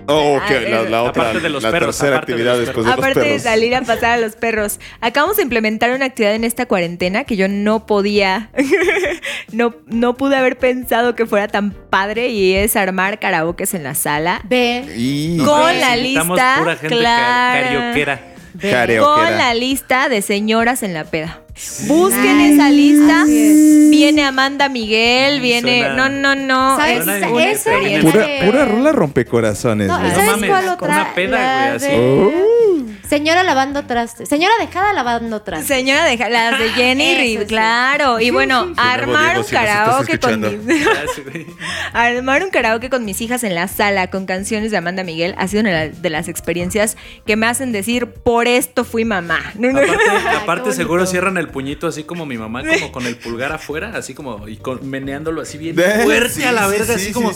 Oh, ok, Ah, la, la otra, aparte de los la perros, tercera aparte de actividad los después de los Aparte de perros. salir a pasar a los perros. Acabamos de implementar una actividad en esta cuarentena que yo no podía, no, no pude haber pensado que fuera tan padre y es armar karaokes en la sala. Ve. Y Con la lista pura gente. Karaoke. con la lista de señoras en la peda. Busquen esa lista. Es. Viene Amanda Miguel, viene. suena- No, no, no. ¿Sabes? Esa-. Pura, pura rola rompecorazones. No, güey. ¿y ¿sabes mames, cuál con otra? una peda, güey, así. de- Oh. Señora lavando trastes. Señora dejada lavando trastes. Señora de las de Jenny Eso Rivera, sí. claro. Y bueno, armar Diego, un si karaoke con mis, armar un karaoke con mis hijas en la sala con canciones de Amanda Miguel ha sido una de la- de las experiencias que me hacen decir por esto fui mamá. Aparte, seguro cierran el puñito así como mi mamá, como con el pulgar afuera, así como y con- meneándolo así bien Eh, fuerte sí, a la verga, sí, así como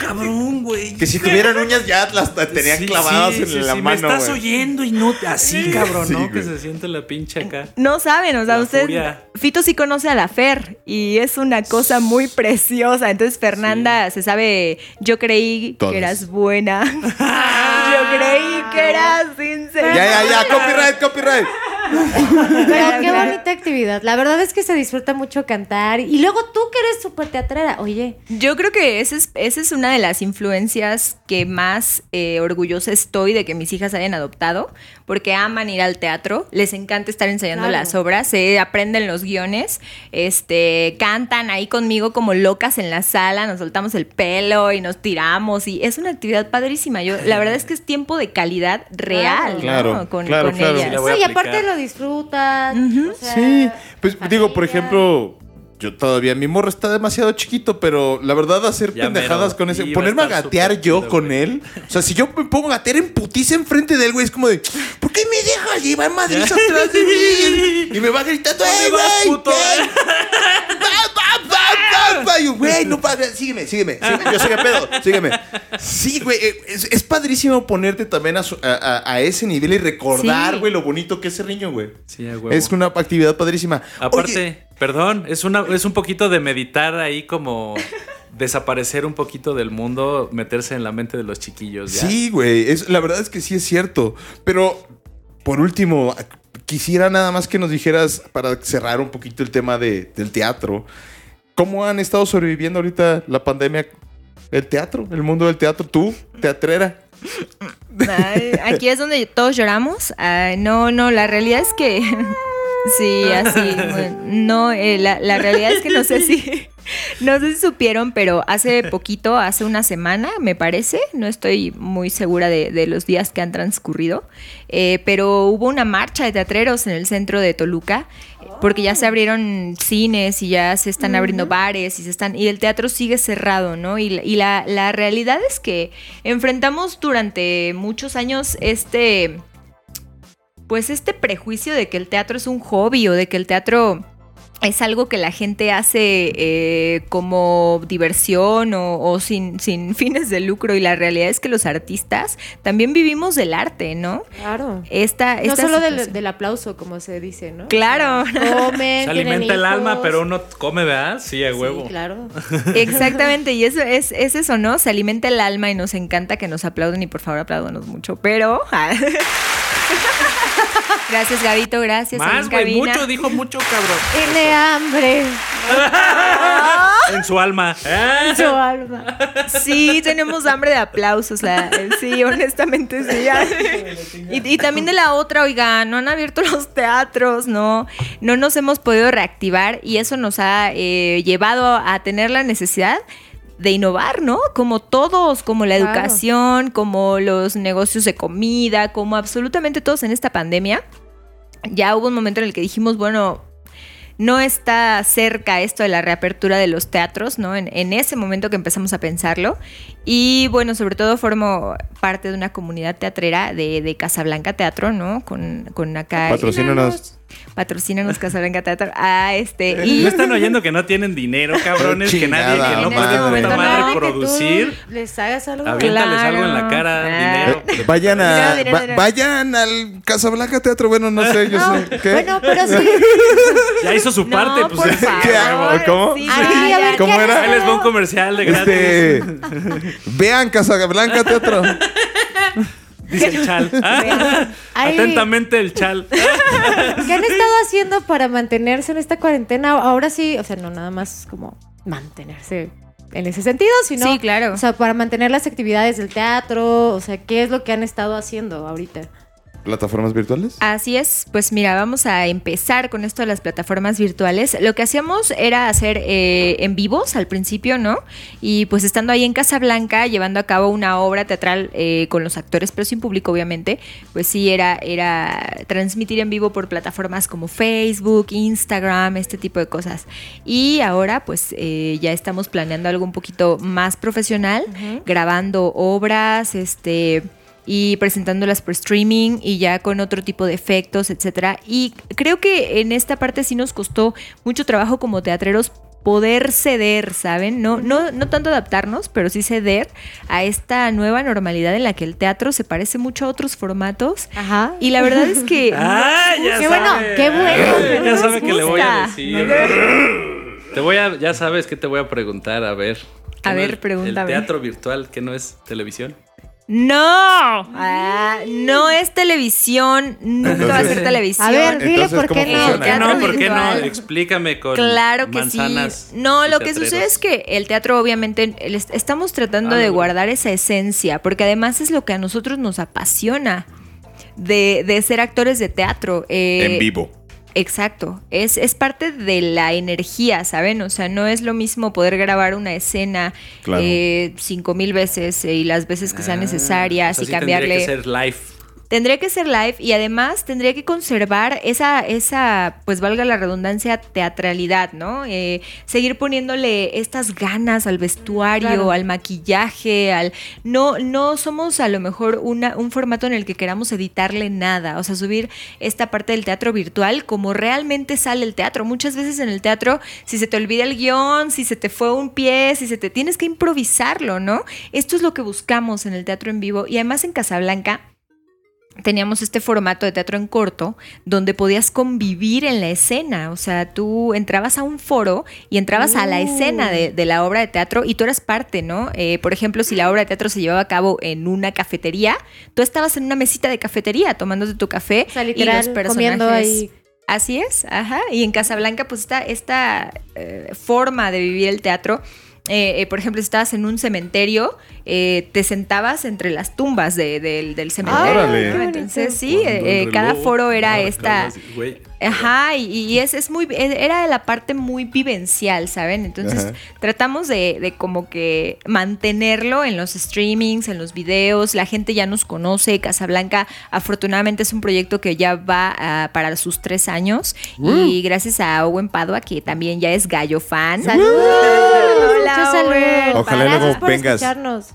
cabrón, güey. Que si tuvieran uñas ya las tenían Sí, clavadas sí, en sí, la sí, mano. Me estás güey. oyendo y no así, cabrón, Sí, ¿no? Que güey. se siente la pinche acá. No saben, o sea, La usted. furia. Fito sí conoce a la Fer y es una cosa muy preciosa. Entonces, Fernanda se sabe. Yo creí Todos. que eras buena. yo creí que eras sincera. Ya, ya, ya, copyright, copyright. Pero qué bonita actividad. La verdad es que se disfruta mucho cantar. Y luego tú que eres súper teatrera. Oye, Yo creo que esa es, esa es una de las influencias que más eh, orgullosa estoy de que mis hijas hayan adoptado, porque aman ir al teatro, les encanta estar ensayando Claro. las obras, se aprenden los guiones, este, cantan ahí conmigo como locas en la sala, nos soltamos el pelo y nos tiramos y es una actividad padrísima. Yo, la verdad es que es tiempo de calidad real, ¿no? Claro, con, claro, con claro. ellas. Sí, y aparte aplicar. Lo disfrutan. Ujú. o sea, Sí, pues digo, por ejemplo, yo todavía, mi morro está demasiado chiquito, pero la verdad hacer Ya pendejadas mero. con ese, a ponerme a gatear yo chido, con güey. él, o sea, si yo me pongo a gatear en putiza enfrente de él, güey, es como de, ¿por qué me dejas llevar madres atrás de mí? Y me va gritando, ¡eh, güey! puto? ey! Y yo, güey, no padre, sígueme, sígueme, sígueme, yo sé qué pedo, sígueme. Sí, güey, eh, es, es padrísimo ponerte también a, su- a- a- a ese nivel y recordar, Sí. güey, lo bonito que es ese niño, güey. Sí, huevo. Es una actividad padrísima. Aparte, Oye, perdón, es una es un poquito de meditar ahí como desaparecer un poquito del mundo, meterse en la mente de los chiquillos, ¿ya? Sí, güey. es- La verdad es que sí es cierto. Pero, por último, quisiera nada más que nos dijeras, para cerrar un poquito el tema de- del teatro, ¿cómo han estado sobreviviendo ahorita la pandemia? El teatro, el mundo del teatro, tú, teatrera. Aquí es donde todos lloramos. No, no, la realidad es que. Sí, así. no, eh, la, la realidad es que no sé si. No sé si supieron, pero hace poquito, hace una semana, me parece, no estoy muy segura de, de los días que han transcurrido, eh, pero hubo una marcha de teatreros en el centro de Toluca, porque ya se abrieron cines y ya se están abriendo bares y se están y el teatro sigue cerrado, ¿no? Y, la- y la, la realidad es que enfrentamos durante muchos años este pues este prejuicio de que el teatro es un hobby o de que el teatro es algo que la gente hace eh, como diversión o, o sin, sin fines de lucro y la realidad es que los artistas también vivimos del arte, ¿no? Claro. Esta, No esta solo del, del aplauso, como se dice, ¿no? Claro. Comen, Se alimenta el alma, pero uno come, ¿verdad? Sí, a Sí, huevo. claro. Exactamente, y eso es, es eso, ¿no? Se alimenta el alma y nos encanta que nos aplauden y por favor apláudanos mucho, pero... gracias, Gabito, gracias. Más, güey, mucho, dijo mucho, cabrón. Tiene hambre En su alma. En su alma. Sí, tenemos hambre de aplausos, la- sí, honestamente sí. Y, y también de la otra, oiga, no han abierto los teatros, no, no nos hemos podido reactivar y eso nos ha eh, llevado a tener la necesidad de innovar, ¿no? Como todos, como la Claro. educación, como los negocios de comida, como absolutamente todos en esta pandemia. Ya hubo un momento en el que dijimos, bueno, no está cerca esto de la reapertura de los teatros, ¿no? En, en ese momento que empezamos a pensarlo. Y bueno, sobre todo formo parte de una comunidad teatrera de, de Casablanca Teatro, ¿no? Con, con acá. Patrocínanos. Patrocínanos Casablanca Teatro. Ah, este. Y ¿No están oyendo que no tienen dinero, cabrones? que nadie, que no En pueden este madre producir. Les hagas algo. Aviéntales algo en la cara, Claro. dinero. Eh, vayan a Dinero, dinero, va- dinero. vayan al Casablanca Teatro, bueno, no sé, yo No, sé. ¿Qué? bueno, pero sí. Ya hizo su No, parte, pues. por favor. ¿Qué hago? ¿Cómo? Sí, Ay, ya, a ver, ya. ¿Cómo ¿qué era? Ahí les va un comercial de gratis. Este, vean Casablanca Teatro. Dice el chal. Ah, Ay. Atentamente el chal. ¿Qué han estado haciendo para mantenerse en esta cuarentena? Ahora sí, o sea, no nada más como mantenerse en ese sentido, sino. Sí, claro. O sea, para mantener las actividades del teatro, o sea, ¿qué es lo que han estado haciendo ahorita? Plataformas virtuales? Así es, pues mira, vamos a empezar con esto de las plataformas virtuales. Lo que hacíamos era hacer eh, en vivos al principio, ¿no? Y pues estando ahí en Casablanca, llevando a cabo una obra teatral eh, con los actores, pero sin público, obviamente, pues sí, era, era transmitir en vivo por plataformas como Facebook, Instagram, este tipo de cosas. Y ahora, pues eh, ya estamos planeando algo un poquito más profesional, grabando obras, este y presentándolas por streaming y ya con otro tipo de efectos, etcétera. Y creo que en esta parte sí nos costó mucho trabajo como teatreros poder ceder, ¿saben? No, no, no tanto adaptarnos, pero sí ceder a esta nueva normalidad en la que el teatro se parece mucho a otros formatos. Ajá. Y la verdad es que Ah, ya Qué bueno, qué bueno. Ya sabe que le voy a decir. Te voy a, ya sabes que te voy a preguntar, a ver. ¿Qué A no ver, es pregúntame. El teatro virtual, que no es televisión. No, Ah, no es televisión, nunca va a ser televisión. A ver, dile Entonces, por ¿cómo qué no. ¿Por qué teatro no? ¿Por qué no? Explícame con Claro que manzanas. sí. No, lo que sucede es que el teatro obviamente estamos tratando Ah, de no. guardar esa esencia, porque además es lo que a nosotros nos apasiona de, de ser actores de teatro. Eh, en vivo. Exacto, es, es parte de la energía, ¿saben? O sea, no es lo mismo poder grabar una escena Claro. eh, cinco mil veces eh, y las veces que sean Ah, necesarias o sea, y sí cambiarle. Tendría que ser live. Tendría que ser live y además tendría que conservar esa, esa pues valga la redundancia, teatralidad, ¿no? Eh, seguir poniéndole estas ganas al vestuario, Claro. al maquillaje, al... No, no somos a lo mejor una, un formato en el que queramos editarle nada, o sea, subir esta parte del teatro virtual como realmente sale el teatro. Muchas veces en el teatro, si se te olvida el guion, si se te fue un pie, si se te... Tienes que improvisarlo, ¿no? Esto es lo que buscamos en el teatro en vivo y además en Casablanca teníamos este formato de teatro en corto donde podías convivir en la escena. O sea, tú entrabas a un foro y entrabas a la escena de, de la obra de teatro y tú eras parte, ¿no? Eh, por ejemplo, si la obra de teatro se llevaba a cabo en una cafetería, tú estabas en una mesita de cafetería tomándote tu café O sea, y los personajes... Así es, ajá. Y en Casablanca, pues esta, esta eh, forma de vivir el teatro, eh, por ejemplo, si estabas en un cementerio, eh, te sentabas entre las tumbas de- del- del cementerio. Qué Entonces, sí, eh, cada foro era marca esta... Ajá, y, y es, es muy, era de la parte muy vivencial, ¿saben? Entonces Ajá. tratamos de, de como que mantenerlo en los streamings, en los videos, la gente ya nos conoce, Casablanca afortunadamente es un proyecto que ya va ah, para sus tres años y gracias a Owen Padua que también ya es gallo fan. ¡Saludos! Hola. Owen. Ojalá luego vengas. escucharnos.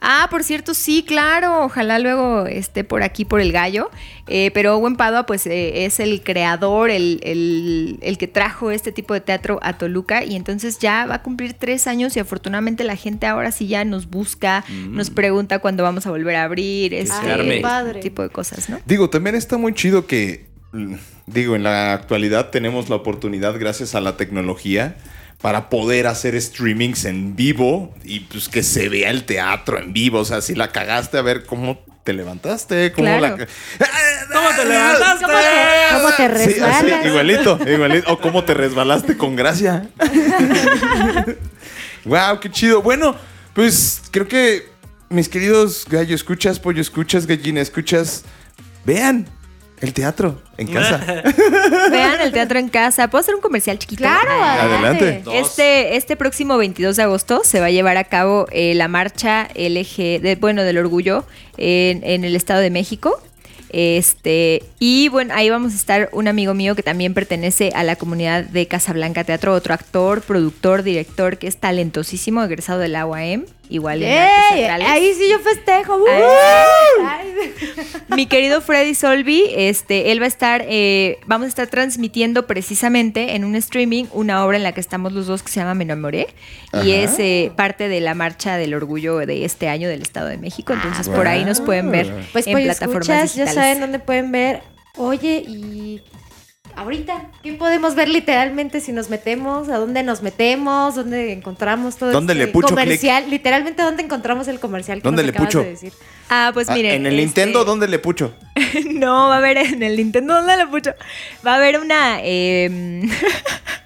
Ah, por cierto, sí, claro. Ojalá luego esté por aquí por el gallo. Eh, pero Owen Padua, pues, eh, es el creador, el, el- el que trajo este tipo de teatro a Toluca. Y entonces ya va a cumplir tres años y afortunadamente la gente ahora sí ya nos busca, nos pregunta cuándo vamos a volver a abrir, este. Padre. tipo de cosas, ¿no? Digo, también está muy chido que, mm, digo, en la actualidad tenemos la oportunidad, gracias a la tecnología, para poder hacer streamings en vivo y pues que se vea el teatro en vivo. O sea, si la cagaste, a ver cómo te levantaste, cómo Claro. la... ¿Cómo te levantaste? ¿Cómo te, cómo te Sí, así, resbalas? igualito, igualito. O cómo te resbalaste con gracia. wow, qué chido. Bueno, pues creo que mis queridos gallo escuchas, pollo escuchas, gallina escuchas, vean el teatro en casa. Vean el teatro en casa. ¿Puedo hacer un comercial chiquito? Claro. Adelante. Este, este próximo 22 de agosto se va a llevar a cabo eh, la marcha LG, de, bueno, del orgullo en, en el Estado de México. Este, y bueno, ahí vamos a estar un amigo mío que también pertenece a la comunidad de Casablanca Teatro, otro actor, productor, director que es talentosísimo, egresado del la UAM, igual en artes ¡Ey! teatrales. Ahí sí yo festejo. ¡Uh! Ay. Ay. Mi querido Freddy Solvi, este, él va a estar, eh, vamos a estar transmitiendo precisamente en un streaming una obra en la que estamos los dos que se llama Me enamoré y Ajá. es eh, parte de la marcha del orgullo de este año del Estado de México. Entonces por ahí nos pueden ver Pues, en pues plataformas escuchas, ya saben dónde pueden ver. Oye, y ahorita, ¿qué podemos ver literalmente si nos metemos? ¿A dónde nos metemos? ¿Dónde encontramos todo ¿Dónde este le pucho comercial? Literalmente, ¿dónde encontramos el comercial que ¿Dónde nos le acabas pucho? de decir? Ah, pues Ah, miren. en el este, Nintendo, ¿dónde le pucho? no, va a haber en el Nintendo, ¿dónde le pucho? Va a haber una. eh,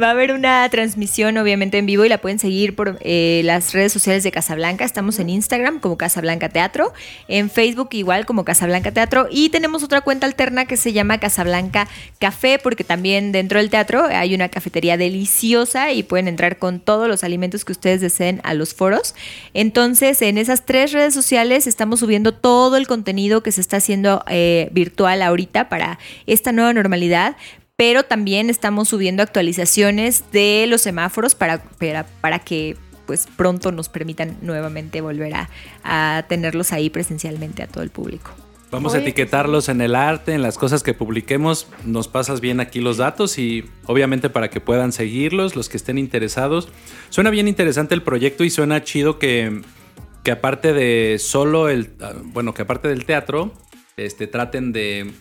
Va a haber una transmisión, obviamente, en vivo y la pueden seguir por eh, las redes sociales de Casablanca. Estamos en Instagram como Casablanca Teatro, en Facebook igual como Casablanca Teatro y tenemos otra cuenta alterna que se llama Casablanca Café porque también dentro del teatro hay una cafetería deliciosa y pueden entrar con todos los alimentos que ustedes deseen a los foros. Entonces, en esas tres redes sociales estamos subiendo todo el contenido que se está haciendo eh, virtual ahorita para esta nueva normalidad pero también estamos subiendo actualizaciones de los semáforos para, para, para que pues pronto nos permitan nuevamente volver a, a, tenerlos ahí presencialmente a todo el público. Vamos Oye, a etiquetarlos en el arte, en las cosas que publiquemos. Nos pasas bien aquí los datos y obviamente para que puedan seguirlos, los que estén interesados. Suena bien interesante el proyecto y suena chido que, que aparte de solo el, bueno, que aparte del teatro, este, traten de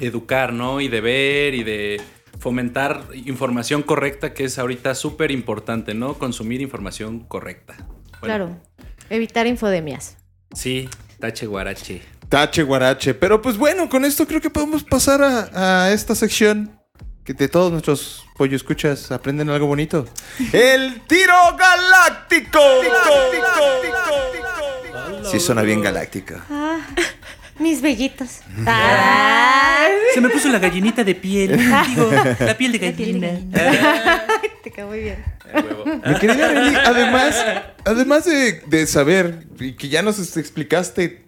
educar, ¿no? Y de ver y de fomentar información correcta, que es ahorita súper importante, ¿no? Consumir información correcta. Bueno. Claro, evitar infodemias. Sí, tache guarache. Tache guarache. Pero pues bueno, con esto creo que podemos pasar a, a esta sección que de todos nuestros pollo escuchas aprenden algo bonito. ¡El tiro galáctico! Sí suena bien galáctico. Ah. Mis bellitos. Ah. Se me puso la gallinita de piel. Digo, la piel de gallina. Te quedó muy bien. Querida Nelly, además, además de, de, saber y que ya nos explicaste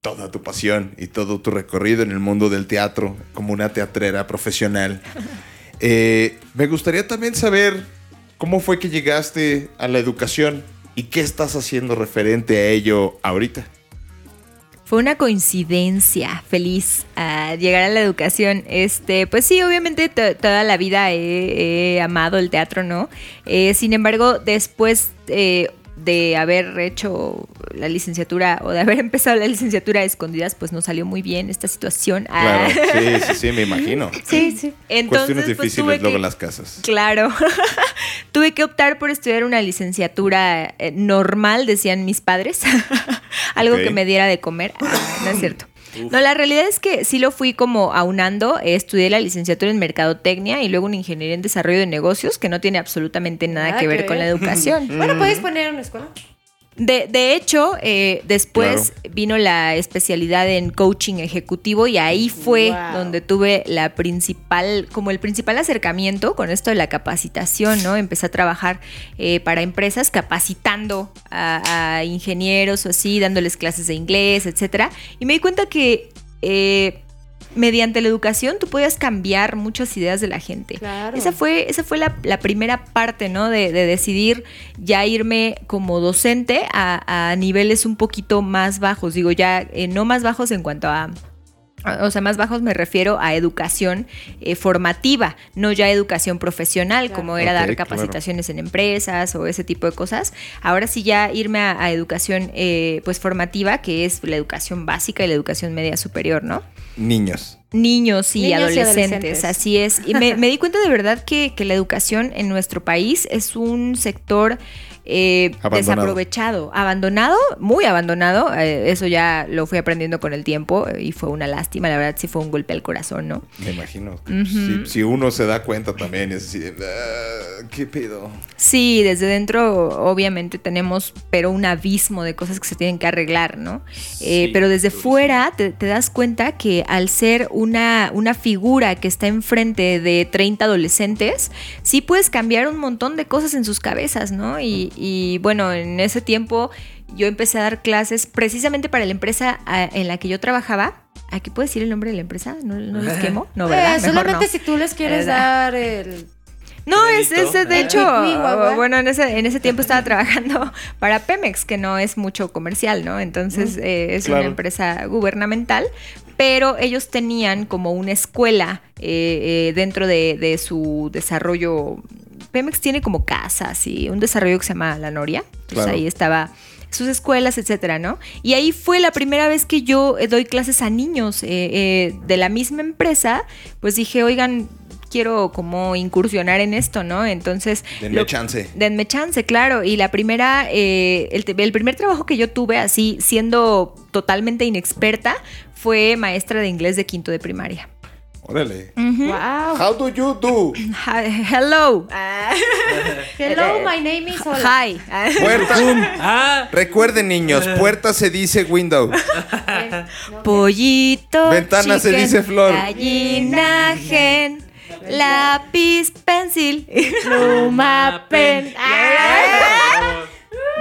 toda tu pasión y todo tu recorrido en el mundo del teatro como una teatrera profesional, eh, me gustaría también saber cómo fue que llegaste a la educación y qué estás haciendo referente a ello ahorita. Fue una coincidencia feliz a llegar a la educación. Este, pues sí, obviamente toda la vida he, he, amado el teatro, ¿no? Eh, sin embargo, después eh, de haber hecho la licenciatura o de haber empezado la licenciatura a escondidas, pues no salió muy bien esta situación. Claro, sí, sí, sí, me imagino. Sí, sí. Entonces, Cuestiones difíciles pues, luego que, en las casas. Claro. tuve que optar por estudiar una licenciatura eh, normal, decían mis padres. Algo okay. que me diera de comer. Ah, no es cierto. Uf. No, la realidad es que sí lo fui como aunando. Eh, estudié la licenciatura en Mercadotecnia y luego una ingeniería en Desarrollo de Negocios, que no tiene absolutamente nada, que ver que con la educación. bueno, puedes poner una escuela. De, de, hecho, eh, después claro. vino la especialidad en coaching ejecutivo y ahí fue wow. donde tuve la principal, como el principal acercamiento con esto de la capacitación, ¿no? Empecé a trabajar eh, para empresas capacitando a, a, ingenieros o así, dándoles clases de inglés, etcétera. Y me di cuenta que eh, mediante la educación tú podías cambiar muchas ideas de la gente. Claro. Esa fue, esa fue la, la primera parte, ¿no? De, de, decidir ya irme como docente a, a, niveles un poquito más bajos. Digo, ya eh, no más bajos en cuanto a o sea, más bajos me refiero a educación eh, formativa, no ya educación profesional, claro. como era okay, dar capacitaciones claro. en empresas o ese tipo de cosas. Ahora sí ya irme a, a educación eh, pues formativa, que es la educación básica y la educación media superior, ¿no? Niños. Niños y, Niños adolescentes, y adolescentes, así es. Y me, me, di cuenta de verdad que, que la educación en nuestro país es un sector eh, abandonado. desaprovechado, abandonado, muy abandonado. Eh, eso ya lo fui aprendiendo con el tiempo y fue una lástima. La verdad, sí fue un golpe al corazón, ¿no? Me imagino. Uh -huh. si, si, uno se da cuenta también, es así, uh, ¿qué pedo? Sí, desde dentro, obviamente, tenemos, pero un abismo de cosas que se tienen que arreglar, ¿no? Sí, eh, pero desde fuera te, te, das cuenta que al ser una, una figura que está enfrente de 30 adolescentes, sí puedes cambiar un montón de cosas en sus cabezas, ¿no? Y, y bueno, en ese tiempo yo empecé a dar clases precisamente para la empresa en la que yo trabajaba. ¿Aquí puedes decir el nombre de la empresa? ¿No, no les quemo? No, ¿verdad? Eh, solamente no. si tú les quieres dar el... No, es, es, de hecho, bueno, en ese, en ese tiempo estaba trabajando para Pemex, que no es mucho comercial, ¿no? Entonces eh, es claro. una empresa gubernamental, pero ellos tenían como una escuela eh, eh, dentro de, de, su desarrollo. Pemex tiene como casas y un desarrollo que se llama La Noria. Entonces claro. ahí estaba sus escuelas, etcétera, ¿no? Y ahí fue la primera vez que yo eh, doy clases a niños eh, de la misma empresa. Pues dije, oigan, quiero como incursionar en esto, ¿no? Entonces... Denme lo, chance. Denme chance, claro. Y la primera, eh, el, el, primer trabajo que yo tuve así, siendo totalmente inexperta, fue maestra de inglés de quinto de primaria. Órale. Wow. How do you do? Hi- Hello. Ah. Hello, my name is Hola. Hi. Ah. Puerta. Ah, Recuerden, niños, puerta se dice window. Pollito. Ventana se dice flor. Gallina, gen, lápiz, pencil. Pluma, pen. Ah.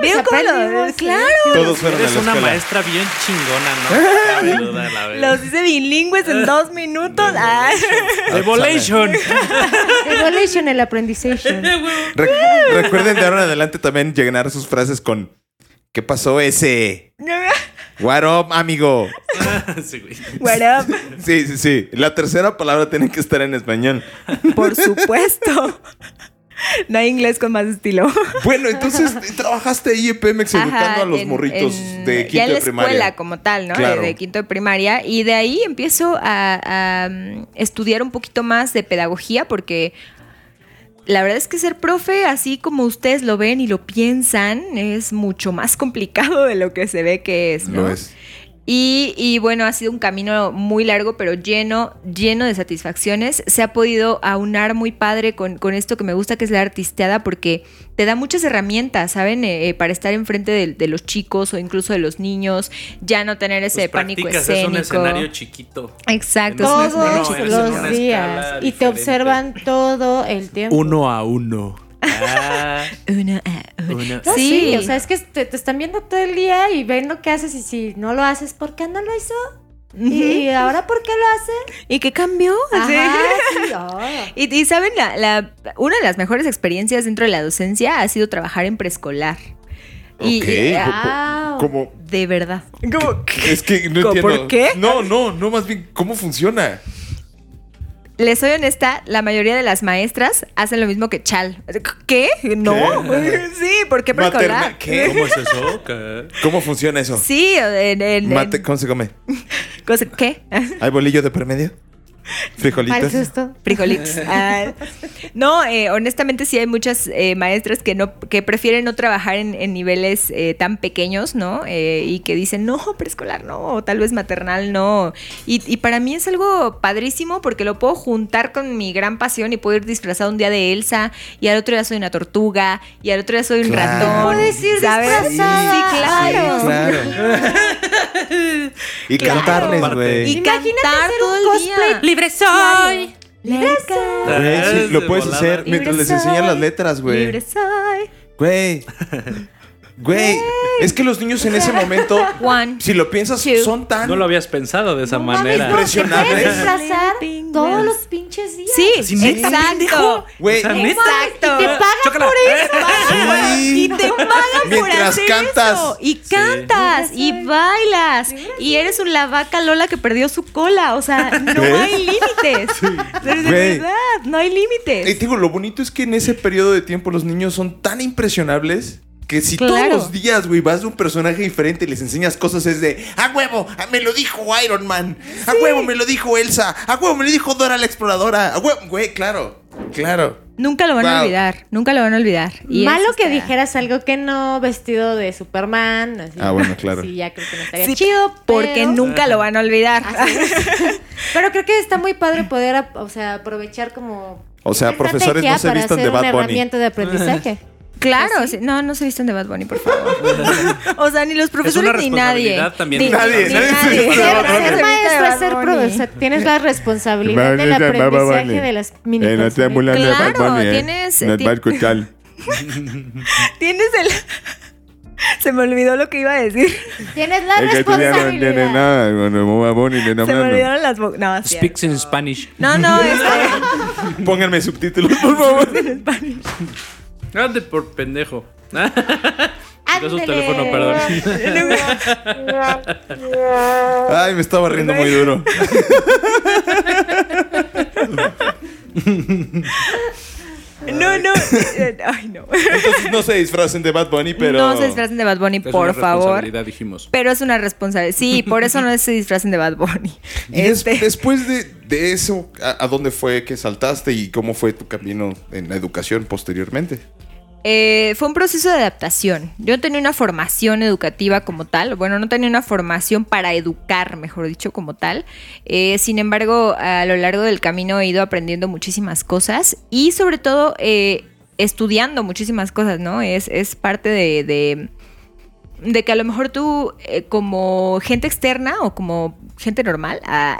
¿Vieron cómo lo-. Claro. Todos fueron a eres la una escuela. maestra bien chingona, ¿no? Cabe duda, la verdad. Los hice bilingües en dos minutos. Ah. Evolution. Evolution, el aprendizaje. Re- recuerden de ahora en adelante también llenar sus frases con ¿Qué pasó ese? What up, amigo? Sí, güey. What up? Sí, sí, sí. La tercera palabra tiene que estar en español. Por supuesto. No hay inglés con más estilo. Bueno, entonces trabajaste ahí en Pemex educando a los en- morritos en- de ya quinto en la de primaria. escuela como tal, ¿no? Claro. De, quinto de primaria. Y de ahí empiezo a, a, mm, estudiar un poquito más de pedagogía porque la verdad es que ser profe, así como ustedes lo ven y lo piensan, es mucho más complicado de lo que se ve que es, ¿no? Lo es. Y, y bueno, ha sido un camino muy largo, pero lleno, lleno de satisfacciones. Se ha podido aunar muy padre con, con esto que me gusta, que es la artisteada, porque te da muchas herramientas, ¿saben? Eh, eh, para estar enfrente de, de los chicos o incluso de los niños, ya no tener ese Pues pánico escénico. Es un escenario chiquito. Exacto. Todos los días. Y te observan todo el tiempo. a uno. Ah, Uno, ah, uno. uno. No, Sí. sí. o sea, es que te, te están viendo todo el día y ven lo que haces y si no lo haces, ¿por qué no lo hizo? ¿Y ahora por qué lo hace? ¿Y qué cambió? Ajá, Sí. sí, oh. Y, y saben, la, la- una de las mejores experiencias dentro de la docencia ha sido trabajar en preescolar. Y, ah, Como de verdad. es que no ¿Cómo, entiendo. por qué? No, no, no, más bien cómo funciona. Les soy honesta, la mayoría de las maestras hacen lo mismo que Chal. ¿Qué? No. Sí, ¿por qué preescolar? ¿Qué? ¿Cómo es eso? ¿Qué? ¿Cómo funciona eso? Sí, en, en- en- Mate- ¿Cómo se come? ¿Qué? ¿Hay bolillo de por medio? ¿Frijolitos? susto. Frijolitos. Ah, no, eh, honestamente sí hay muchas eh, maestras que no que prefieren no trabajar en, en niveles eh, tan pequeños, ¿no? Eh, y que dicen, no, preescolar no, o tal vez maternal no. Y, y para mí es algo padrísimo porque lo puedo juntar con mi gran pasión y puedo ir disfrazado un día de Elsa y al otro día soy una tortuga y al otro día soy un Claro. ratón. Puedes ir ¿sabes? disfrazada. Sí, claro. Sí, claro. y Claro. cantarles, güey. Y Imagínate cantar hacer todo un el cosplay. día. Libre soy. Libre soy. Ah, lo de puedes hacer mientras les enseñan las letras, güey. Libre soy. Güey. Güey. Es que los niños en ese momento, One. si lo piensas, Two. son tan. No lo habías pensado de esa No mames, manera. no, te Impresionante. puedes disfrazar Sleeping todos los pinches días. Sí, Sí, neta, exacto. Güey. O sea, No neta. mames, Exacto. Y te pagan Chócala. por eso. Sí. Y te pagan por Mientras hacer cantas. eso. Y cantas. Sí. Y bailas. Y eres un la vaca Lola que perdió su cola. O sea, no ¿Ves? hay límites. De Güey. verdad, no hay Y límites. te digo, lo bonito es que en ese periodo de tiempo los niños son tan impresionables que si Claro. todos los días, güey, vas de un personaje diferente y les enseñas cosas es de, a huevo, ah, me lo dijo Iron Man, a huevo me lo dijo Elsa, a huevo me lo dijo Dora la exploradora, a huevo, güey, claro, claro. Nunca lo van a olvidar. Nunca lo van a olvidar. Y Malo que está- dijeras algo que no vestido de Superman. así. Ah, bueno, claro. Sí, ya creo que no estaría Sí, chido. Porque pero- nunca lo van a olvidar. Pero creo que está muy padre poder, o sea, aprovechar como. O sea, profesores no se vistan hacer de Bad una Bunny. herramienta de aprendizaje. Claro, ¿Ah, sí? sí. no, no se visten de Bad Bunny, por favor. o sea, ni los profesores una ni nadie. responsabilidad también. Ni- Nadie, ni nadie Ser, maestro es ser Bunny. pro, o sea, tienes la responsabilidad del aprendizaje de las mini Eh, no te burlan de Bad Claro, Bunny, eh. tienes- No te va a escuchar. Tienes el. Se me olvidó lo que iba a decir. Tienes la Es que ya no responsabilidad. nada le Se me olvidaron las. No. Speaks in Spanish. No, no, Pónganme subtítulos, por favor. Ande por pendejo. Su Ándele. teléfono, perdón. Ay, me estaba riendo muy duro. No, no. Ay, no. Entonces no se disfracen de Bad Bunny, pero. No se disfracen de Bad Bunny, Es por una favor. responsabilidad, dijimos. Pero es una responsabilidad. Sí, por eso no se disfracen de Bad Bunny. Y des- Este, después de, de eso, ¿a, a dónde fue que saltaste y cómo fue tu camino en la educación posteriormente? Eh, fue un proceso de adaptación. Yo no tenía una formación educativa como tal, bueno, no tenía una formación para educar, mejor dicho, como tal. Eh, sin embargo, a lo largo del camino he ido aprendiendo muchísimas cosas y sobre todo eh, estudiando muchísimas cosas, ¿no? Es, es parte de, de, de que a lo mejor tú, eh, como gente externa o como gente normal, ah,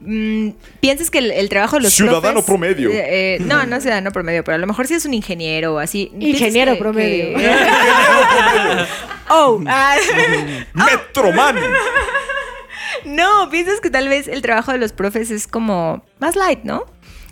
mm, pienses que el, el trabajo de los Ciudadano profes- promedio. eh, eh, no, no ciudadano promedio, pero a lo mejor si es un ingeniero o así. piensas Ingeniero que- promedio. que- oh, ah, Metroman. no, piensas que tal vez el trabajo de los profes es como más light, ¿no?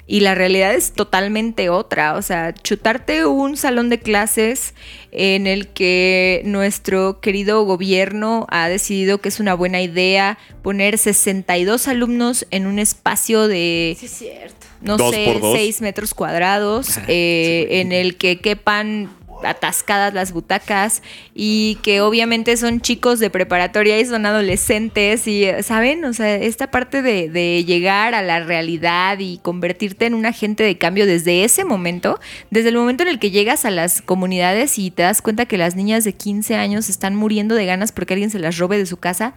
Y la realidad es totalmente otra. O sea, chutarte un salón de clases en el que nuestro querido gobierno ha decidido que es una buena idea poner 62 alumnos en un espacio de Sí, es cierto. no Dos sé, por dos. 6 metros cuadrados, eh, en el que quepan atascadas las butacas y que obviamente son chicos de preparatoria y son adolescentes y, ¿saben? O sea, esta parte de, de llegar a la realidad y convertirte en un agente de cambio desde ese momento, desde el momento en el que llegas a las comunidades y te das cuenta que las niñas de 15 años están muriendo de ganas porque alguien se las robe de su casa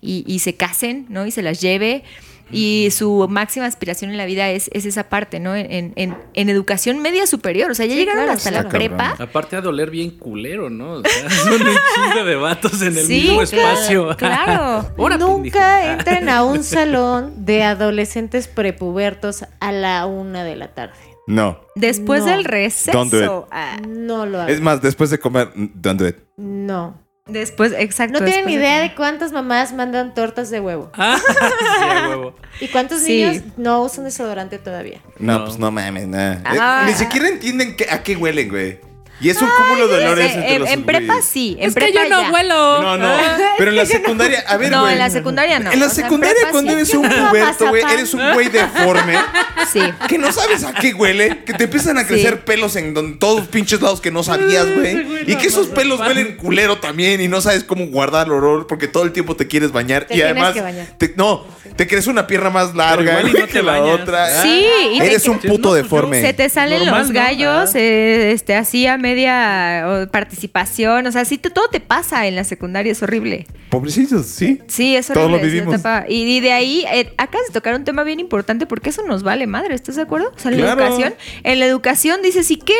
y, y se casen, ¿no? Y se las lleve. Y su máxima aspiración en la vida es, es esa parte, ¿no? En, en- en educación media superior. O sea, ya Sí, llegaron claro, hasta claro. la prepa. Aparte a doler bien culero, ¿no? O sea, son un chingo de vatos en el Sí, mismo espacio. claro. Ahora, Nunca entren a un salón de adolescentes prepubertos a la una de la tarde. No. Después No. del receso. Don't do it. ah, No lo hagan. Es más, después de comer, don't do it. No. Después, exacto. No tienen idea de cuántas mamás mandan tortas de huevo. Ah, sí, huevo. ¿Y cuántos Sí. niños no usan desodorante todavía? No, No. pues no mames, nada. Ah. Eh, ni siquiera entienden que- a qué huelen, güey. Y es un cúmulo de olores entre en, los en prepa güeyes. sí, en Es que prepa yo no ya. huelo. No, no. Pero en la secundaria, a ver, No, güey. en la secundaria no. En la O sea, en secundaria, prepa cuando sí. eres un puberto, güey, eres un güey deforme. Sí. Que no sabes a qué huele, que te empiezan a crecer Sí. pelos en don- todos pinches lados que no sabías, güey. Y que esos pelos huelen culero también y no sabes cómo guardar el olor porque todo el tiempo te quieres bañar Te y tienes además que bañar. te- no, te crees una pierna más larga igual y güey, no te que la bañas. otra. Sí, y te- Eres un puto no, pues, deforme. Se te salen Normal, los ¿no? gallos, Ah. eh, este, así a media participación. O sea, sí, te- todo te pasa en la secundaria, es horrible. Pobrecitos, sí. Sí, es Todos horrible. lo es una vivimos. Y, y de ahí, eh, acabas de tocar un tema bien importante porque eso nos vale madre, ¿estás de acuerdo? O sea, en la educación, en la educación dices, ¿y qué?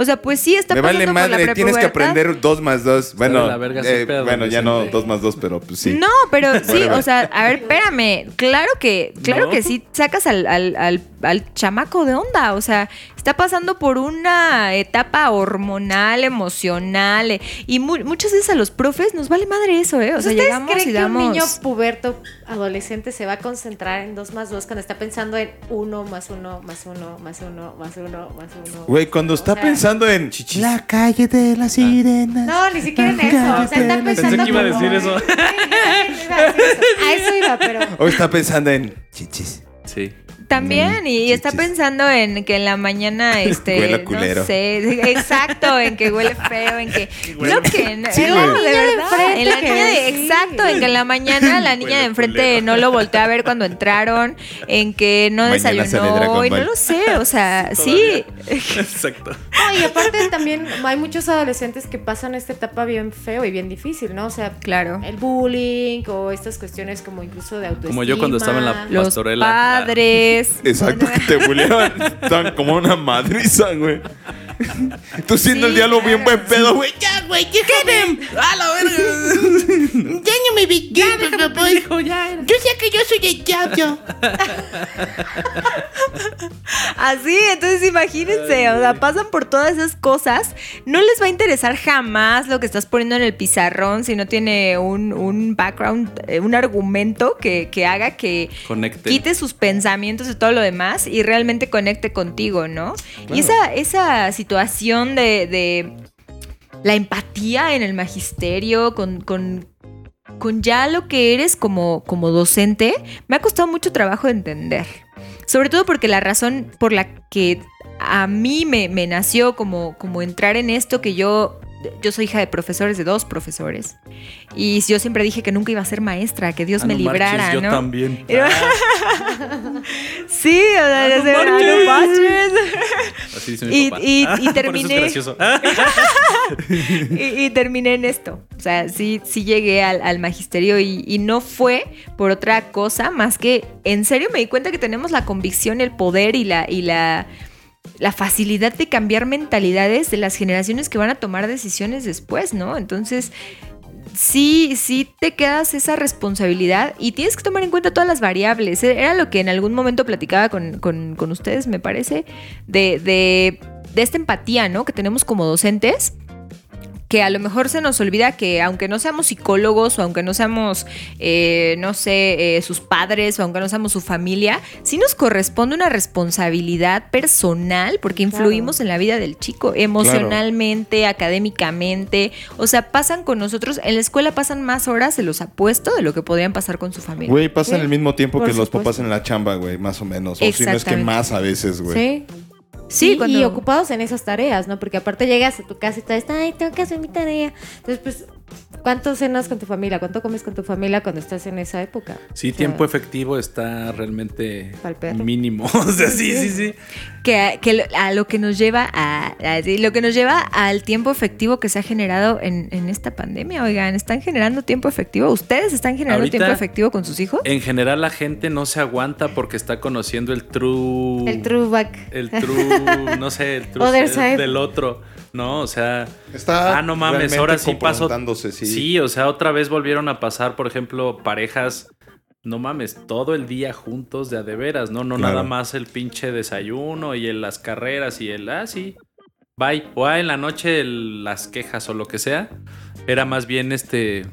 O sea, pues sí, está Me vale pasando por la madre, tienes que aprender dos más dos. Bueno, la verga eh, bueno, ya no dos más dos, pero pues sí. No, pero sí, o sea, a ver, espérame. Claro que, claro ¿No? que sí sacas al, al, al, al chamaco de onda. O sea, está pasando por una etapa hormonal, emocional. y mu- muchas veces a los profes nos vale madre eso, ¿eh? O sea, ¿Ustedes llegamos creen y que un damos. niño puberto adolescente se va a concentrar en dos más dos cuando está pensando en uno más uno más uno más uno más uno más uno? Güey, cuando O está sea, pensando en la calle de las sirenas. No, ni siquiera en eso. O sea, está Pensé pensando. que iba a como decir en- eso. Sí, yo también iba a decir eso. A eso iba, pero. O está pensando en chichis. Sí. También, y está pensando en que en la mañana, este, Huele a culero. no sé, exacto, en que huele feo, en que, no que, no, Sí, en la- de niña de verdad, enfrente en la que niña de- sí. exacto, en que en la mañana la niña Huele de enfrente culero. no lo volteó a ver cuando entraron, en que no Mañana desayunó, y no lo sé, o sea, sí, Exacto. No, y aparte también hay muchos adolescentes que pasan esta etapa bien feo y bien difícil, ¿no? O sea, claro. el bullying o estas cuestiones como incluso de autoestima. Como yo cuando estaba en la- Los pastorela. padres. Exacto, que te bulleaban. Estaban como una madriza, güey. Tú siendo el diálogo bien buen pedo, güey. Ya, güey, déjame. ¡A la verga! Ya no me vi favor. Hijo, ya era. Yo sé que yo soy el diablo. Así, entonces imagínense, o sea, pasan por todas esas cosas, no les va a interesar jamás lo que estás poniendo en el pizarrón si no tiene un, un background, eh, un argumento que, que haga que Conecte. quite sus pensamientos y todo lo demás y realmente conecte contigo, ¿no? Y esa, esa situación de, de la empatía en el magisterio con... con con ya lo que eres como, como docente, me ha costado mucho trabajo de entender. Sobre todo porque la razón por la que a mí me, me nació como, como entrar en esto, que yo, yo soy hija de profesores, de dos profesores, y yo siempre dije que nunca iba a ser maestra, que Dios Ah, me no librara, marches, yo ¿no? también. Era- sí, o sea, Ah, no. Así dice mi Y- papá. y- y Por eso es terminé- y, y terminé en esto. O sea, sí, sí llegué al, al magisterio y, y no fue por otra cosa más que en serio me di cuenta que tenemos la convicción, el poder y la, y la, la facilidad de cambiar mentalidades de las generaciones que van a tomar decisiones después, ¿no? Entonces, sí, sí te quedas esa responsabilidad y tienes que tomar en cuenta todas las variables. Era lo que en algún momento platicaba con, con- con ustedes, me parece, de, de, de esta empatía, ¿no? Que tenemos como docentes que a lo mejor se nos olvida que aunque no seamos psicólogos o aunque no seamos, eh, no sé, eh, sus padres o aunque no seamos su familia, sí nos corresponde una responsabilidad personal porque influimos en la vida del chico emocionalmente, académicamente. O sea, pasan con nosotros, en la escuela pasan más horas, se los apuesto, de lo que podrían pasar con su familia. Güey, pasan Sí, el mismo tiempo por que los papás en la chamba, güey, más o menos. O si no es que más a veces, güey. Sí. Sí, y, cuando- y ocupados en esas tareas, ¿no? Porque aparte llegas a tu casa y te dices, ay, tengo que hacer mi tarea. Entonces, pues, ¿cuánto cenas con tu familia? ¿Cuánto comes con tu familia cuando estás en esa época? Sí, O sea, tiempo efectivo está realmente mínimo. O sea, sí, sí, sí. que, a lo que nos lleva a, a- lo que nos lleva al tiempo efectivo que se ha generado en, en esta pandemia. Oigan, ¿están generando tiempo efectivo? ¿Ustedes están generando Ahorita- tiempo efectivo con sus hijos? En general la gente no se aguanta porque está conociendo el true... El throwback. El true, no sé, el true Other self side. del otro. No, o sea... Está ah, no mames, ahora sí pasó... sí. Sí, o sea, otra vez volvieron a pasar, por ejemplo, parejas... No mames, todo el día juntos de a de veras, ¿no? No Claro. nada más el pinche desayuno y el, las carreras y el, ah, sí, bye. O ah, en la noche el- las quejas o lo que sea. Era más bien este...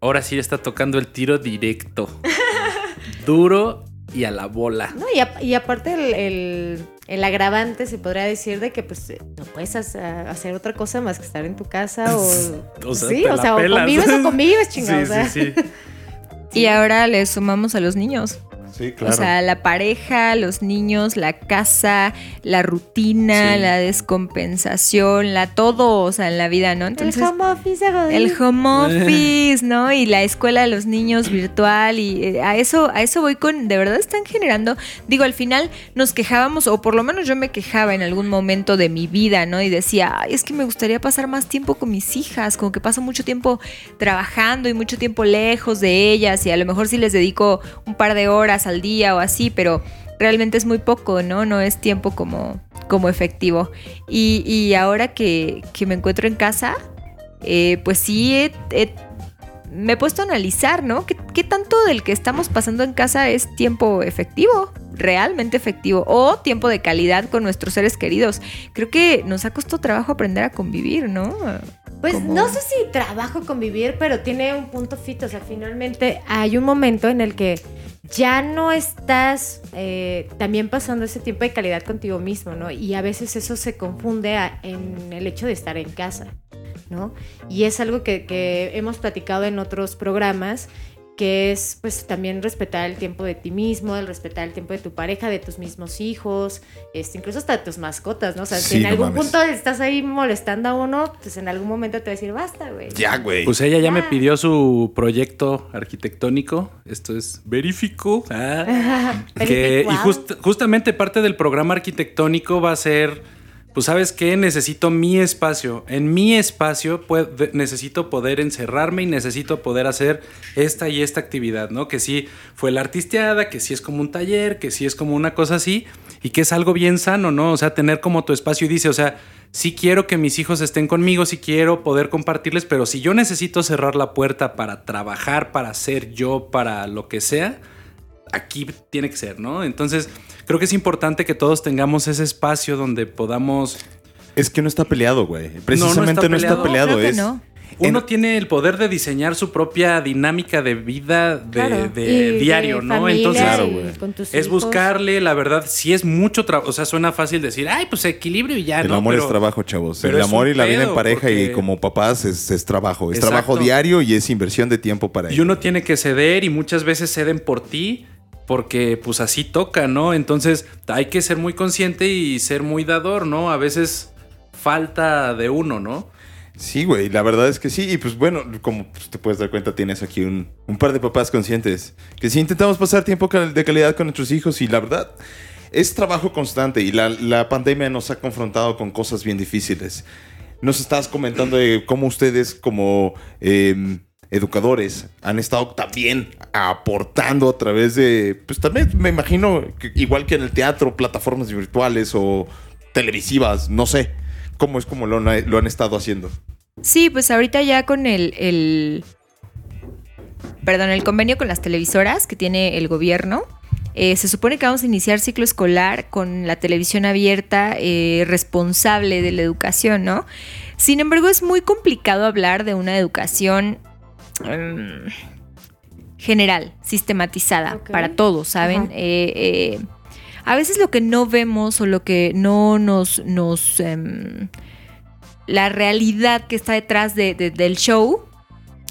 Ahora sí está tocando el tiro directo. Duro y a la bola. No, y, a- y aparte el, el- el agravante se podría decir de que pues no puedes hacer, otra cosa más que estar en tu casa o... O sea, sí, te o la sea, o convives o convives, chingado. Sí, o sea. sí, sí. Y ahora le sumamos a los niños. Sí, claro. O sea, la pareja, los niños, la casa, la rutina, Sí. la descompensación, la todo, o sea, en la vida, ¿no? El Entonces, home office, Godín. El home office, ¿no? Y la escuela de los niños virtual y eh, a eso a eso voy con de verdad están generando, digo, al final nos quejábamos o por lo menos yo me quejaba en algún momento de mi vida, ¿no? Y decía, "Ay, es que me gustaría pasar más tiempo con mis hijas, como que paso mucho tiempo trabajando y mucho tiempo lejos de ellas y a lo mejor sí les dedico un par de horas al día o así, pero realmente es muy poco, ¿no? No es tiempo como como efectivo. Y, y ahora que, que me encuentro en casa, eh, pues sí me he puesto a analizar, ¿no? ¿Qué, qué tanto del que estamos pasando en casa es tiempo efectivo? Realmente efectivo. O tiempo de calidad con nuestros seres queridos. Creo que nos ha costado trabajo aprender a convivir, ¿no? Pues Como- no sé si trabajo convivir, pero tiene un punto fito. O sea, finalmente hay un momento en el que ya no estás eh, también pasando ese tiempo de calidad contigo mismo, ¿no? Y a veces eso se confunde a- en el hecho de estar en casa, ¿no? Y es algo que, que hemos platicado en otros programas que es pues también respetar el tiempo de ti mismo, el respetar el tiempo de tu pareja, de tus mismos hijos, este, incluso hasta de tus mascotas, ¿no? O sea, Sí, si en no algún mames. punto estás ahí molestando a uno, pues en algún momento te va a decir, basta, güey. Ya, güey. Pues ella ya me pidió su proyecto arquitectónico. Esto es verifico. Ah, que, y just- justamente parte del programa arquitectónico va a ser, pues sabes qué, necesito mi espacio. En mi espacio necesito poder encerrarme y necesito poder hacer esta y esta actividad, ¿no? Que sí fue la artisteada, que sí es como un taller, que sí es como una cosa así y que es algo bien sano, ¿no? O sea, tener como tu espacio y dice, o sea, sí quiero que mis hijos estén conmigo, sí quiero poder compartirles, pero si yo necesito cerrar la puerta para trabajar, para ser yo, para lo que sea, aquí tiene que ser, ¿no? Entonces, creo que es importante que todos tengamos ese espacio donde podamos... Es que no está peleado, güey. Precisamente no está peleado. No, no. Uno En- tiene el poder de diseñar su propia dinámica de vida de, Claro. de Y diario, de ¿no? familia Entonces, Claro, y es hijos. buscarle, la verdad, si es mucho trabajo, o sea, suena fácil decir, ay, pues equilibrio y ya, el ¿no? amor Pero- es trabajo, chavos. pero el amor y la vida en pareja y como papás es, es trabajo. Es Exacto. trabajo diario y es inversión de tiempo para Y ello. uno tiene que ceder y muchas veces ceden por ti porque pues así toca, ¿no? Entonces hay que ser muy consciente y ser muy dador, ¿no? A veces falta de uno, ¿no? Sí, güey, la verdad es que sí. Y pues bueno, como te puedes dar cuenta, tienes aquí un, par de papás conscientes. Que sí intentamos pasar tiempo de calidad con nuestros hijos y la verdad es trabajo constante y la, la pandemia nos ha confrontado con cosas bien difíciles. Nos estás comentando de cómo ustedes como em, educadores han estado también aportando a través de, pues también me imagino, igual que en el teatro, plataformas virtuales o televisivas, no sé, cómo es como lo, han- estado haciendo. Sí, pues ahorita ya con el, el- perdón, el convenio con las televisoras que tiene el gobierno, eh, se supone que vamos a iniciar ciclo escolar con la televisión abierta eh, responsable de la educación, ¿no? Sin embargo, es muy complicado hablar de una educación em, general, sistematizada para todos, ¿saben? Eh, eh, a veces lo que no vemos o lo que no nos... nos em, la realidad que está detrás de- de- del show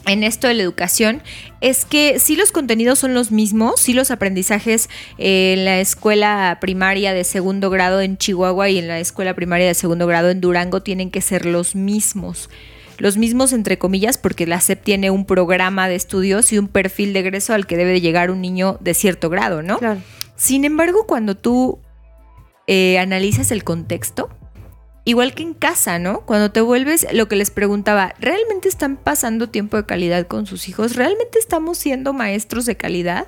en esto de la educación es que sí los contenidos son los mismos, sí los aprendizajes eh, en la escuela primaria de segundo grado en Chihuahua y en la escuela primaria de segundo grado en Durango tienen que ser los mismos. Los mismos entre comillas porque la SEP tiene un programa de estudios y un perfil de egreso al que debe de llegar un niño de cierto grado, ¿no? Claro. Sin embargo, cuando tú eh, analizas el contexto, igual que en casa, ¿no? Cuando te vuelves, lo que les preguntaba, ¿realmente están pasando tiempo de calidad con sus hijos? ¿Realmente estamos siendo maestros de calidad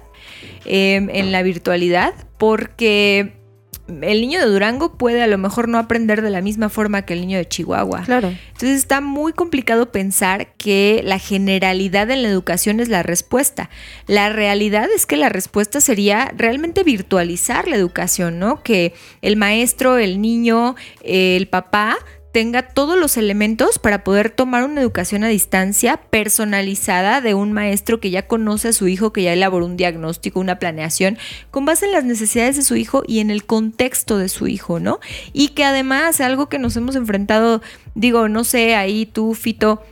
eh, en la virtualidad? Porque el niño de Durango puede a lo mejor no aprender de la misma forma que el niño de Chihuahua. Claro. Entonces está muy complicado pensar que la generalidad en la educación es la respuesta. La realidad es que la respuesta sería realmente virtualizar la educación, ¿no? Que el maestro, el niño, el papá tenga todos los elementos para poder tomar una educación a distancia personalizada de un maestro que ya conoce a su hijo, que ya elaboró un diagnóstico, una planeación, con base en las necesidades de su hijo y en el contexto de su hijo, ¿no? Y que además algo que nos hemos enfrentado, digo, no sé, ahí tú, Fito,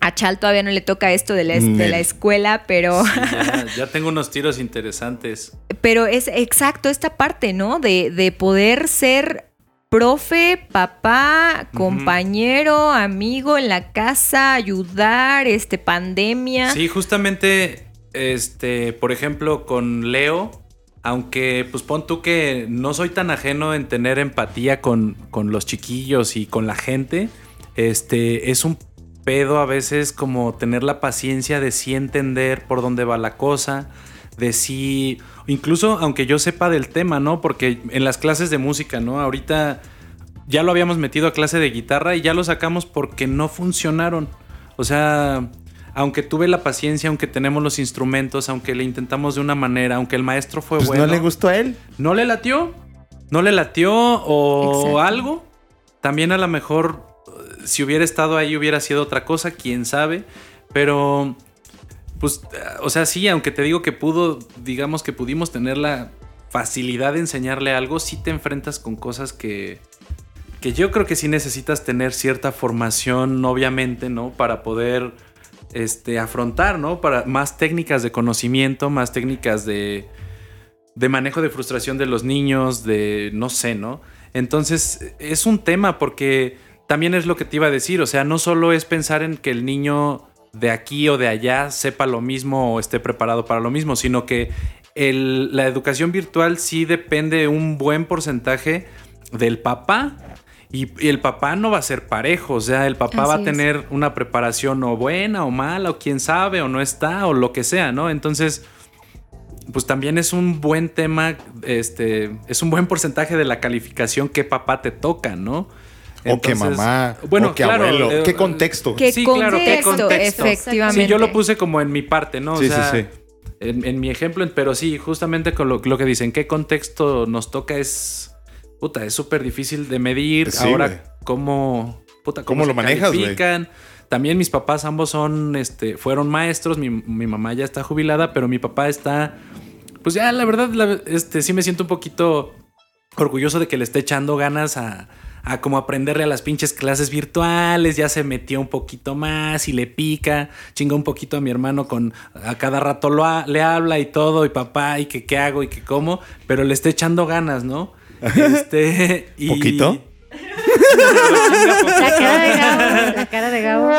a Chal todavía no le toca esto de la, de la escuela, pero... Sí, ya, ya tengo unos tiros interesantes. Pero es exacto esta parte, ¿no? De, de poder ser profe, papá, compañero, amigo en la casa, ayudar, este, pandemia. Sí, justamente, este, por ejemplo, con Leo, aunque pues pon tú que no soy tan ajeno en tener empatía con, con los chiquillos y con la gente, este, es un pedo a veces como tener la paciencia de sí entender por dónde va la cosa, de sí, incluso aunque yo sepa del tema, ¿no? Porque en las clases de música, ¿no? Ahorita ya lo habíamos metido a clase de guitarra y ya lo sacamos porque no funcionaron. O sea, aunque tuve la paciencia, aunque tenemos los instrumentos, aunque le intentamos de una manera, aunque el maestro fue Pues bueno, no le gustó a él. no le latió, no le latió o Exacto. algo. También a lo mejor eh, si hubiera estado ahí hubiera sido otra cosa, quién sabe. Pero, pues, eh, o sea, sí, aunque te digo que pudo, digamos que pudimos tener la facilidad de enseñarle algo, sí te enfrentas con cosas que, que yo creo que sí necesitas tener cierta formación, obviamente, ¿no? Para poder este, afrontar, ¿no? Para más técnicas de conocimiento, más técnicas de, de manejo de frustración de los niños, de no sé, ¿no? Entonces es un tema porque también es lo que te iba a decir, o sea, no solo es pensar en que el niño de aquí o de allá sepa lo mismo o esté preparado para lo mismo, sino que el- la educación virtual sí depende un buen porcentaje del papá. Y, y el papá no va a ser parejo, o sea, el papá va a es. tener una preparación o buena o mala, o quién sabe, o no está, o lo que sea, ¿no? Entonces, pues también es un buen tema, este, es un buen porcentaje de la calificación que papá te toca, ¿no? O que mamá. bueno, o que claro, abuelo. eh, ¿Qué contexto? ¿Qué Sí, claro, qué contexto? contexto. Efectivamente. Sí, yo lo puse como en mi parte, ¿no? O Sí, sí, sea, sí. En, en mi ejemplo, pero sí, justamente con lo, lo que dicen, qué contexto nos toca es. Puta, es súper difícil de medir. Sí, Ahora, cómo. Puta, ¿Cómo se lo manejas, güey? También mis papás ambos son, este, fueron maestros. Mi, mi mamá ya está jubilada, pero mi papá está. Pues ya, la verdad, la- este, sí me siento un poquito orgulloso de que le esté echando ganas a, a como aprenderle a las pinches clases virtuales. Ya se metió un poquito más y le pica. Chinga un poquito a mi hermano con a cada rato lo ha- le habla y todo, y papá, y que qué hago y que cómo, pero le está echando ganas, ¿no? Este. y- ¿Poquito? La cara de Gabo. La cara de Gabo.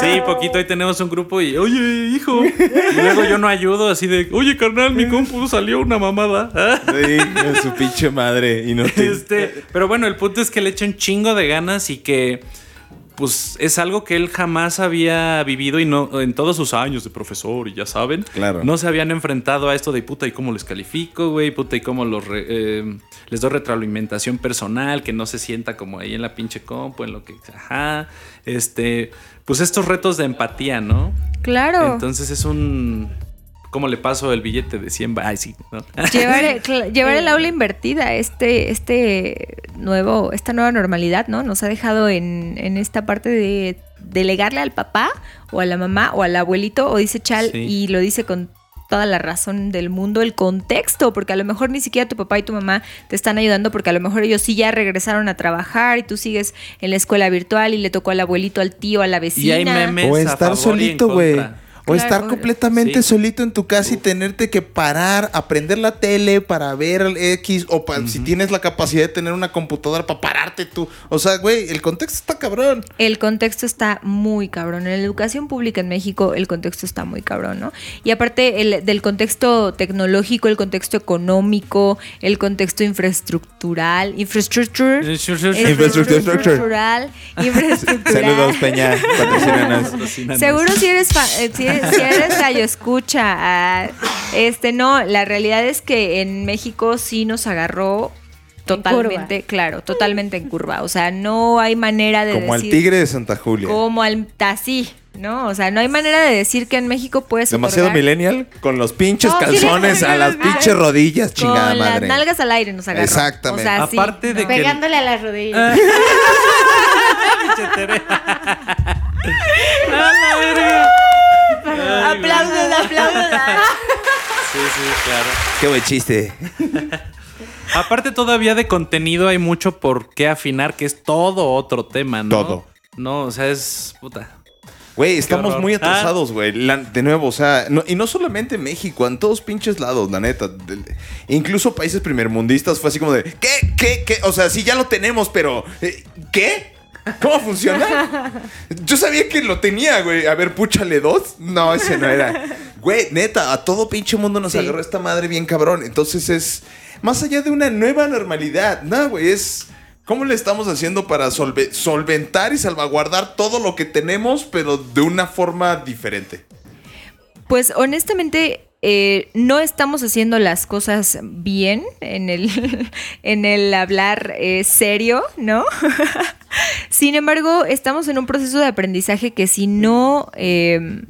Sí, poquito ahí tenemos un grupo y, oye, hijo. Y luego yo no ayudo, así de, oye, carnal, mi compu salió una mamada. Sí, de su pinche madre. Y no te... Este, pero bueno, el punto es que le echa un chingo de ganas y que pues es algo que él jamás había vivido y no en todos sus años de profesor y ya saben, Claro. no se habían enfrentado a esto de puta y cómo les califico, güey, puta y cómo los re- eh, les doy retroalimentación personal, que no se sienta como ahí en la pinche compu, en lo que, ajá, este, pues estos retos de empatía, ¿no? Claro. Entonces es un ¿Cómo le paso el billete de 100? ba- Ay, sí. ¿no? Llevar, el- llevar el aula invertida, este, este nuevo, esta nueva normalidad, ¿no? Nos ha dejado en, en esta parte de delegarle al papá o a la mamá o al abuelito, o dice Chal, Sí. y lo dice con toda la razón del mundo, el contexto, porque a lo mejor ni siquiera tu papá y tu mamá te están ayudando, porque a lo mejor ellos sí ya regresaron a trabajar y tú sigues en la escuela virtual y le tocó al abuelito, al tío, a la vecina. Y hay memes O a estar favor y en solito, güey. O Claro. estar completamente Sí. solito en tu casa y tenerte que parar, aprender la tele para ver el X, o pa- si tienes la capacidad de tener una computadora para pararte tú. O sea, güey, el contexto está cabrón. El contexto está muy cabrón. En la educación pública en México el contexto está muy cabrón, ¿no? Y aparte el- del contexto tecnológico, el contexto económico, el contexto infraestructural, infrastructure, infraestructural, infraestructural. Saludos, Peña. Seguro si eres fa- eh, si eres, si eres gallo escucha, ah, este no, la realidad es que en México sí nos agarró totalmente, claro, totalmente en curva. O sea, no hay manera de Como al decir tigre de Santa Julia. como al así, ¿no? O sea, no hay manera de decir que en México puedes Demasiado otorgar- millennial con los pinches No, calzones sí, a las pinches rodillas, con chingada las madre. nalgas al aire nos agarró. Exactamente. O sea, sí, Aparte de ¿no? que- Pegándole a las rodillas. Aplausos, aplausos. Sí, sí, claro. Qué buen chiste. Aparte todavía de contenido hay mucho por qué afinar, que es todo otro tema, ¿no? Todo. No, o sea, es puta. Güey, estamos muy atrasados, güey. De nuevo, o sea, no- y no solamente en México, en todos pinches lados, la neta. De- incluso países primermundistas fue así como de, ¿qué? ¿Qué? ¿Qué? O sea, sí, ya lo tenemos, pero eh, ¿qué? ¿Cómo funciona? Yo sabía que lo tenía, güey. A ver, púchale dos. No, ese no era. Güey, neta, a todo pinche mundo nos Sí. agarró esta madre bien cabrón. Entonces es más allá de una nueva normalidad. No, güey, es cómo le estamos haciendo para solve- solventar y salvaguardar todo lo que tenemos, pero de una forma diferente. Pues honestamente eh, no estamos haciendo las cosas bien en el, en el hablar eh, serio, ¿no? Sin embargo, estamos en un proceso de aprendizaje que si no, eh,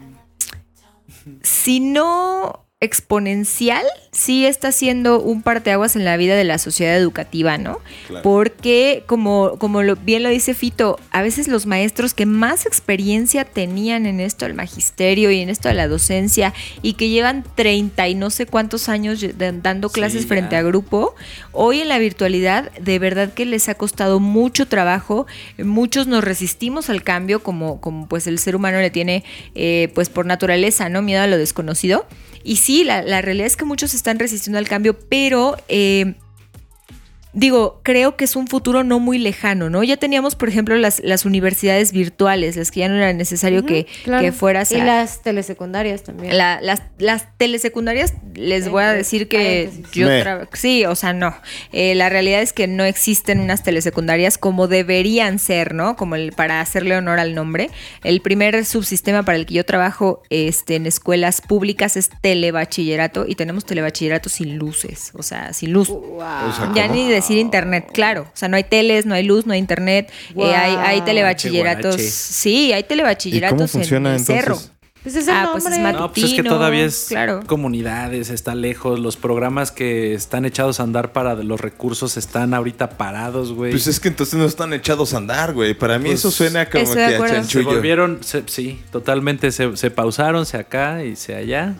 si no exponencial, sí está siendo un parteaguas en la vida de la sociedad educativa, ¿no? Claro. Porque, como, como lo, bien lo dice Fito, a veces los maestros que más experiencia tenían en esto del magisterio y en esto de la docencia y que llevan 30 y no sé cuántos años dando clases frente a grupo, hoy en la virtualidad de verdad que les ha costado mucho trabajo, muchos nos resistimos al cambio como, como pues el ser humano le tiene eh, pues por naturaleza, ¿no? Miedo a lo desconocido. Y sí, la, realidad es que muchos están resistiendo al cambio, pero eh, digo, creo que es un futuro no muy lejano, ¿no? Ya teníamos, por ejemplo, las, las universidades virtuales, las que ya no era necesario que, Claro. que fueras Y a... las telesecundarias también. La- las, las telesecundarias, les voy a Entre decir que yo Sí, o sea, no. Eh, la realidad es que no existen unas telesecundarias como deberían ser, ¿no? Como el, para hacerle honor al nombre. El primer subsistema para el que yo trabajo este, en escuelas públicas es telebachillerato y tenemos telebachillerato sin luces, o sea, sin luz. Wow. O sea, Ya ni decir internet, claro. O sea, no hay teles, no hay luz, no hay internet. Guau. Eh, hay, hay telebachilleratos. Sí, hay ¿Y telebachilleratos cómo funciona en el cerro. entonces? Pues es el Ah, pues es No, pues es que todavía es claro. comunidades, está lejos, los programas que están echados a andar para los recursos están ahorita parados, güey. Pues es que entonces no están echados a andar, güey. Para mí Pues, eso suena como que a acuerdo. se chanchullo. volvieron, se- sí, totalmente, se, se pausaron, se acá y se allá.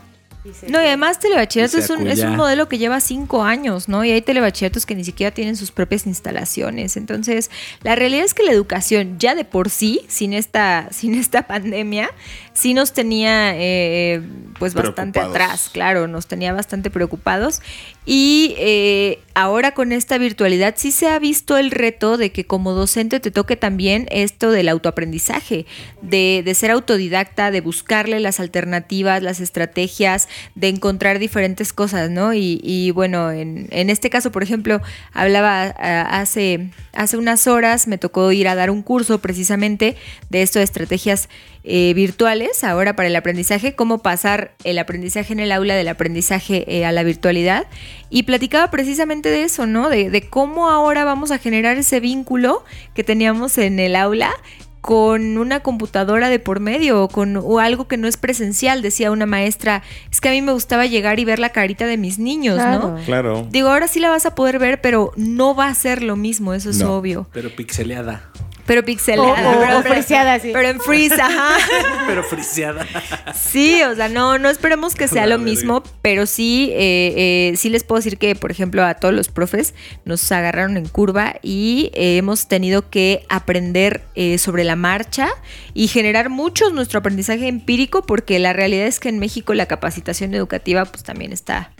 No, y además telebachillerato es un, es un modelo que lleva cinco años, ¿no? Y hay telebachilleratos que ni siquiera tienen sus propias instalaciones. Entonces, la realidad es que la educación ya de por sí, sin esta, sin esta pandemia, sí nos tenía eh, pues bastante atrás, claro, nos tenía bastante preocupados. Y eh, ahora con esta virtualidad sí se ha visto el reto de que como docente te toque también esto del autoaprendizaje, de, de ser autodidacta, de buscarle las alternativas, las estrategias, de encontrar diferentes cosas, ¿no? Y, y bueno, en, en este caso, por ejemplo, hablaba hace, hace unas horas, me tocó ir a dar un curso precisamente de esto de estrategias eh, virtuales ahora para el aprendizaje, cómo pasar el aprendizaje en el aula del aprendizaje eh, a la virtualidad. Y platicaba precisamente de eso, ¿no? De, de cómo ahora vamos a generar ese vínculo que teníamos en el aula con una computadora de por medio o con o algo que no es presencial, decía una maestra, es que a mí me gustaba llegar y ver la carita de mis niños, Claro. ¿no? Claro. Digo, ahora sí la vas a poder ver, pero no va a ser lo mismo, eso es No. obvio. Pero pixeleada. Pero O, pixelada. o- pero, o friseada, sí. pero en freeze, ajá. Pero friseada. Sí, o sea, no, no esperemos que sea La lo verga. mismo, pero sí, eh, eh, sí les puedo decir que, por ejemplo, a todos los profes nos agarraron en curva y eh, hemos tenido que aprender eh, sobre la marcha y generar mucho nuestro aprendizaje empírico, porque la realidad es que en México la capacitación educativa pues también está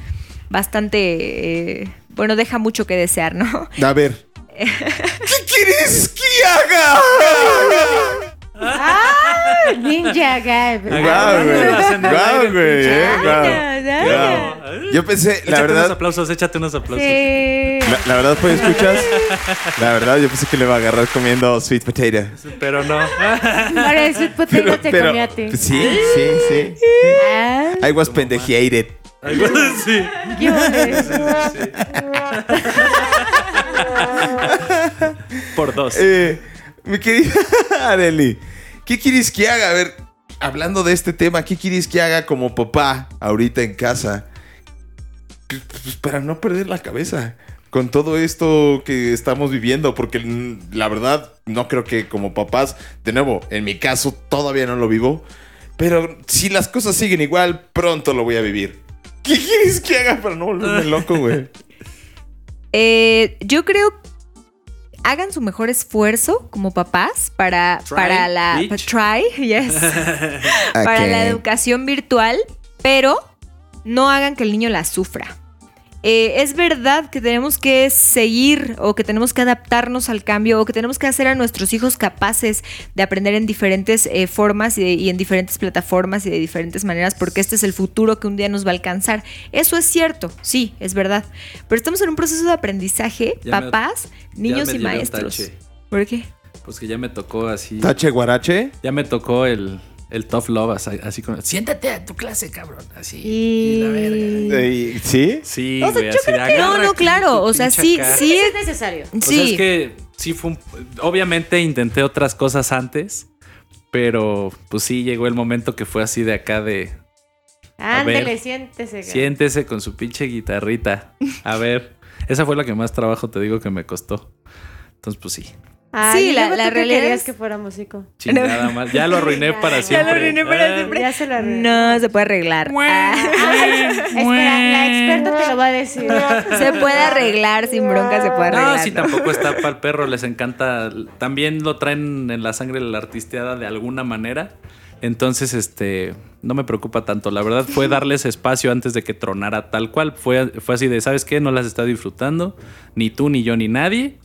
bastante, eh, bueno, deja mucho que desear, ¿no? A ver. ¿Qué quieres que haga? ¡Ah! Ninja Guy. Guau, güey. Guau, güey. eh, guau. Yo pensé, la échate unos verdad, aplausos, échate unos aplausos. Sí. la, la verdad, pues escuchas. La verdad, yo pensé que le iba a agarrar comiendo sweet potato. Pero no. Ahora el sweet potato te comió a ti. sí, sí, sí. Ah, I was pendejated. Algo así. qué bonito. Por dos. Eh, mi querida Areli, ¿qué quieres que haga? A ver, hablando de este tema, ¿qué quieres que haga como papá ahorita en casa? Pues, para no perder la cabeza con todo esto que estamos viviendo, porque la verdad no creo que como papás, de nuevo, en mi caso todavía no lo vivo, pero si las cosas siguen igual, pronto lo voy a vivir. ¿Qué quieres que haga para no volverme loco, güey? Eh, yo creo hagan su mejor esfuerzo como papás para, Try, para la try, yes, para la educación virtual, pero no hagan que el niño la sufra. Eh, es verdad que tenemos que seguir o que tenemos que adaptarnos al cambio o que tenemos que hacer a nuestros hijos capaces de aprender en diferentes eh, formas y, de- y en diferentes plataformas y de diferentes maneras porque este es el futuro que un día nos va a alcanzar. Eso es cierto, sí, es verdad. Pero estamos en un proceso de aprendizaje, Ya papás, niños y maestros. ¿Por qué? Pues que ya me tocó así. Tache guarache. Ya me tocó el, el tough love así, así con. Siéntate a tu clase, cabrón. Así. Y- Y la verga. ¿Sí? Sí, O sea, güey, yo así de, No, no, claro. O sea, sí, acá. sí es es. necesario. O sea, Sí. es que sí fue un... Obviamente intenté otras cosas antes, pero pues sí llegó el momento que fue así de acá de... Ver. Ándele, siéntese. güey. Siéntese con su pinche guitarrita. A ver, esa fue la que más trabajo te digo que me costó. Entonces, pues sí. Ay, Sí, la- realidad querías es- que fuera músico. Chingada mal. Ya lo arruiné para Ya siempre. lo arruiné para Ah, siempre. Ya se lo arruiné. No, se puede arreglar. Ah. Espera, la experta te lo va a decir. Se puede arreglar sin bronca, se puede arreglar. No, sí, tampoco está para el perro. Les encanta. También lo traen en la sangre la artisteada de alguna manera. Entonces, este, no me preocupa tanto. La verdad fue darles espacio antes de que tronara tal cual. Fue, fue así de, ¿sabes qué? No las está disfrutando. Ni tú, ni yo, ni nadie.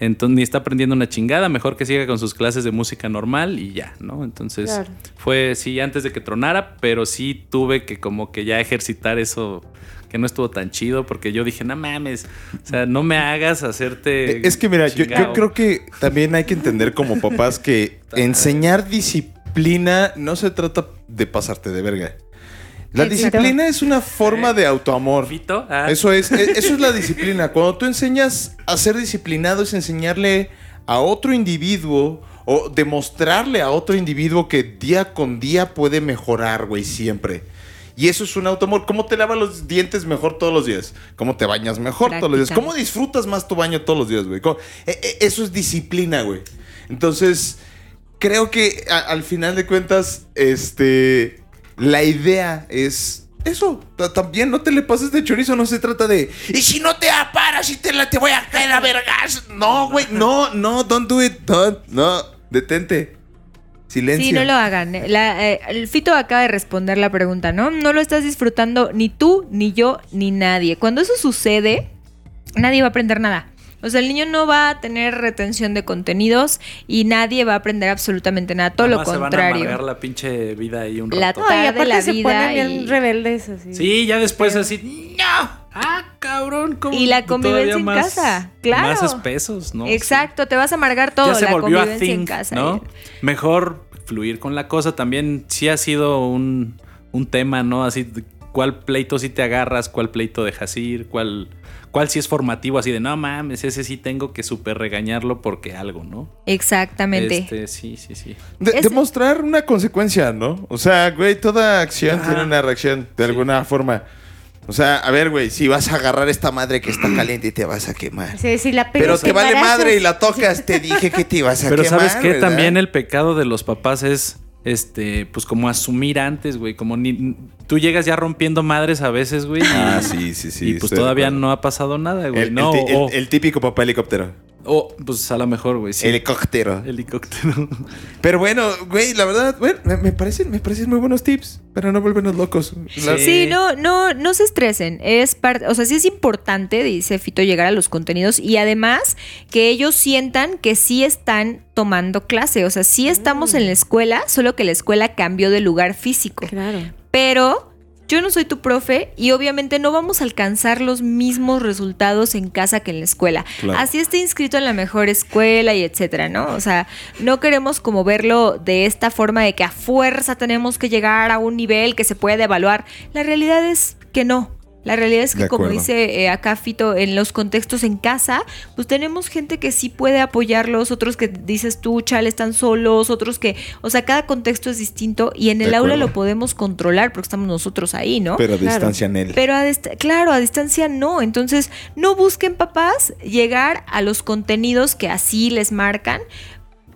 Entonces, ni está aprendiendo una chingada. Mejor que siga con sus clases de música normal y ya, ¿no? Entonces, Claro. fue, sí, antes de que tronara, pero sí tuve que como que ya ejercitar eso que no estuvo tan chido porque yo dije, no mames, o sea, no me hagas hacerte... Eh, Es que mira, yo, yo chingado". creo que también hay que entender como papás que enseñar disciplina no se trata de pasarte de verga. La disciplina es una forma de autoamor. Fito, ah, Eso es, e- eso es la disciplina. Cuando tú enseñas a ser disciplinado es enseñarle a otro individuo o demostrarle a otro individuo que día con día puede mejorar, güey, siempre. Y eso es un autoamor. ¿Cómo te lavas los dientes mejor todos los días? ¿Cómo te bañas mejor todos los días? ¿Cómo disfrutas más tu baño todos los días, güey? ¿Cómo- e- e- Eso es disciplina, güey. Entonces, creo que a- al final de cuentas, este, la idea es eso. Ta- También no te le pases de chorizo, no se trata de, y si no te aparas y te la te voy a caer a vergas. No, güey, no, no, don't do it, no, detente. Silencio. Sí, no lo hagan. Eh, el Fito acaba de responder la pregunta, ¿no? No lo estás disfrutando ni tú, ni yo, ni nadie. Cuando eso sucede, nadie va a aprender nada. O sea, el niño no va a tener retención de contenidos y nadie va a aprender absolutamente nada. Todo lo más Se van a contrario. amargar la pinche vida ahí un La rato. No, y aparte la se vida ponen bien y- rebeldes así. Sí, ya después así, ¡no! ¡Ah, cabrón! ¿cómo? Y la convivencia en más- casa, claro. Más espesos, ¿no? Exacto, te vas a amargar todo. Ya se la volvió a convivencia en think, casa. ¿no? Mejor fluir con la cosa. También sí ha sido un, un tema, ¿no? Así, de ¿cuál pleito sí te agarras? ¿Cuál pleito dejas ir? ¿Cuál, cuál sí es formativo? Así de, no mames, ese sí tengo que súper regañarlo porque algo, ¿no? Exactamente. Este, sí, sí, sí. De- Es- demostrar una consecuencia, ¿no? O sea, güey, toda acción Ajá. tiene una reacción de alguna forma. O sea, a ver, güey, si vas a agarrar esta madre que está caliente y te vas a quemar. Sí, sí, la Pero pegas, te vale madre y la tocas, te dije que te ibas a Pero quemar. ¿sabes qué? ¿verdad? También el pecado de los papás es, este, pues como asumir antes, güey. Como ni, tú llegas ya rompiendo madres a veces, güey. y- Ah, sí, sí, sí. y pues todavía no ha pasado nada, güey. El, no, el típico papá helicóptero. O, pues a lo mejor, güey. Sí. Helicóptero. Helicóptero. Pero bueno, güey, la verdad, bueno, me, me parecen, me parecen muy buenos tips, pero no volvernos locos. La- Sí. Sí, no, no, no se estresen. Es parte, o sea, sí es importante, dice Fito, llegar a los contenidos y además que ellos sientan que sí están tomando clase. O sea, sí estamos en la escuela, solo que la escuela cambió de lugar físico. Claro. Pero yo no soy tu profe y obviamente no vamos a alcanzar los mismos resultados en casa que en la escuela. Claro. Así esté inscrito en la mejor escuela y etcétera, ¿no? O sea, no queremos como verlo de esta forma de que a fuerza tenemos que llegar a un nivel que se puede evaluar. La realidad es que no. La realidad es que, como dice eh, acá Fito, en los contextos en casa, pues tenemos gente que sí puede apoyarlos, otros que dices tú, chale, están solos, otros que, o sea, cada contexto es distinto y en De el aula acuerdo. lo podemos controlar porque estamos nosotros ahí, ¿no? Pero a Claro. distancia en él. Pero a claro, a distancia no. Entonces, no busquen papás llegar a los contenidos que así les marcan.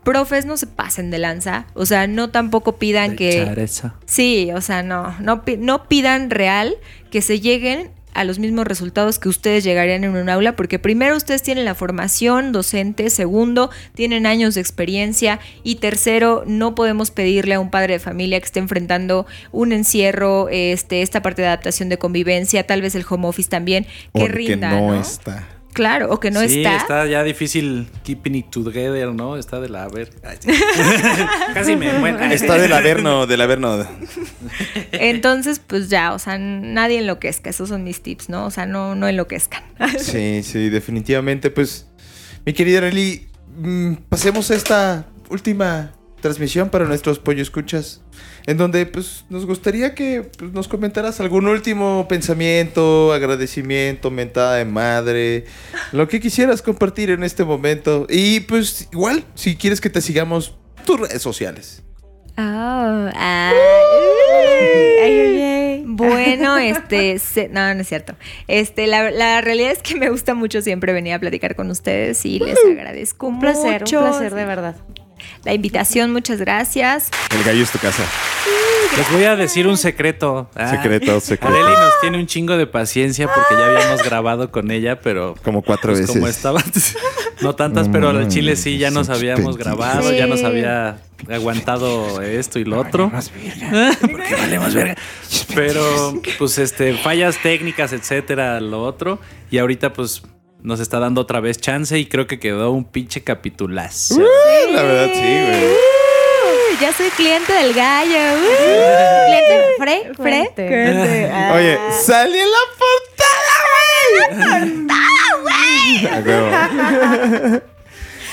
Profes no se pasen de lanza. O sea, no tampoco pidan que. Chareza. Sí, o sea, no. No, pi- no pidan real que se lleguen a los mismos resultados que ustedes llegarían en un aula, porque primero ustedes tienen la formación docente, segundo, tienen años de experiencia y tercero, no podemos pedirle a un padre de familia que esté enfrentando un encierro, este, esta parte de adaptación de convivencia, tal vez el home office también, que Porque rinda, no, ¿no? está. Claro, o que no sí, está. ya difícil keeping it together, ¿no? Está de la ver. Sí. Casi me muero. Está del averno, del averno. Entonces, pues ya, o sea, nadie enloquezca, esos son mis tips, ¿no? O sea, no, no enloquezcan. Sí, sí, definitivamente. Pues, mi querida Arely, mm, pasemos a esta última transmisión para nuestros pollo escuchas, en donde pues nos gustaría que pues, nos comentaras algún último pensamiento, agradecimiento, mentada de madre, lo que quisieras compartir en este momento. Y pues igual, si quieres que te sigamos, tus redes sociales. Ah, ah, Ay, ay, ay. Bueno, este, se- no, no es cierto. Este, la, la realidad es que me gusta mucho siempre venir a platicar con ustedes y les agradezco Un placer, mucho un placer, de verdad. La invitación. Muchas gracias. El gallo es tu casa. Les voy a decir un secreto. Ah, Secreto, secreto. Areli nos tiene un chingo de paciencia porque ya habíamos grabado con ella, pero Como cuatro pues, veces. como estaba no tantas, pero al chile sí ya nos habíamos grabado, ya nos había aguantado esto y lo otro. Porque valemos verga. Pero pues este fallas técnicas, etcétera, lo otro y ahorita pues nos está dando otra vez chance y creo que quedó un pinche capitulazo. La verdad, sí, güey. Uh, ya soy cliente del gallo. Uh. Cliente frecuente. Frecuente. Ah. Oye, salí en la portada, güey. ¡La portada, güey!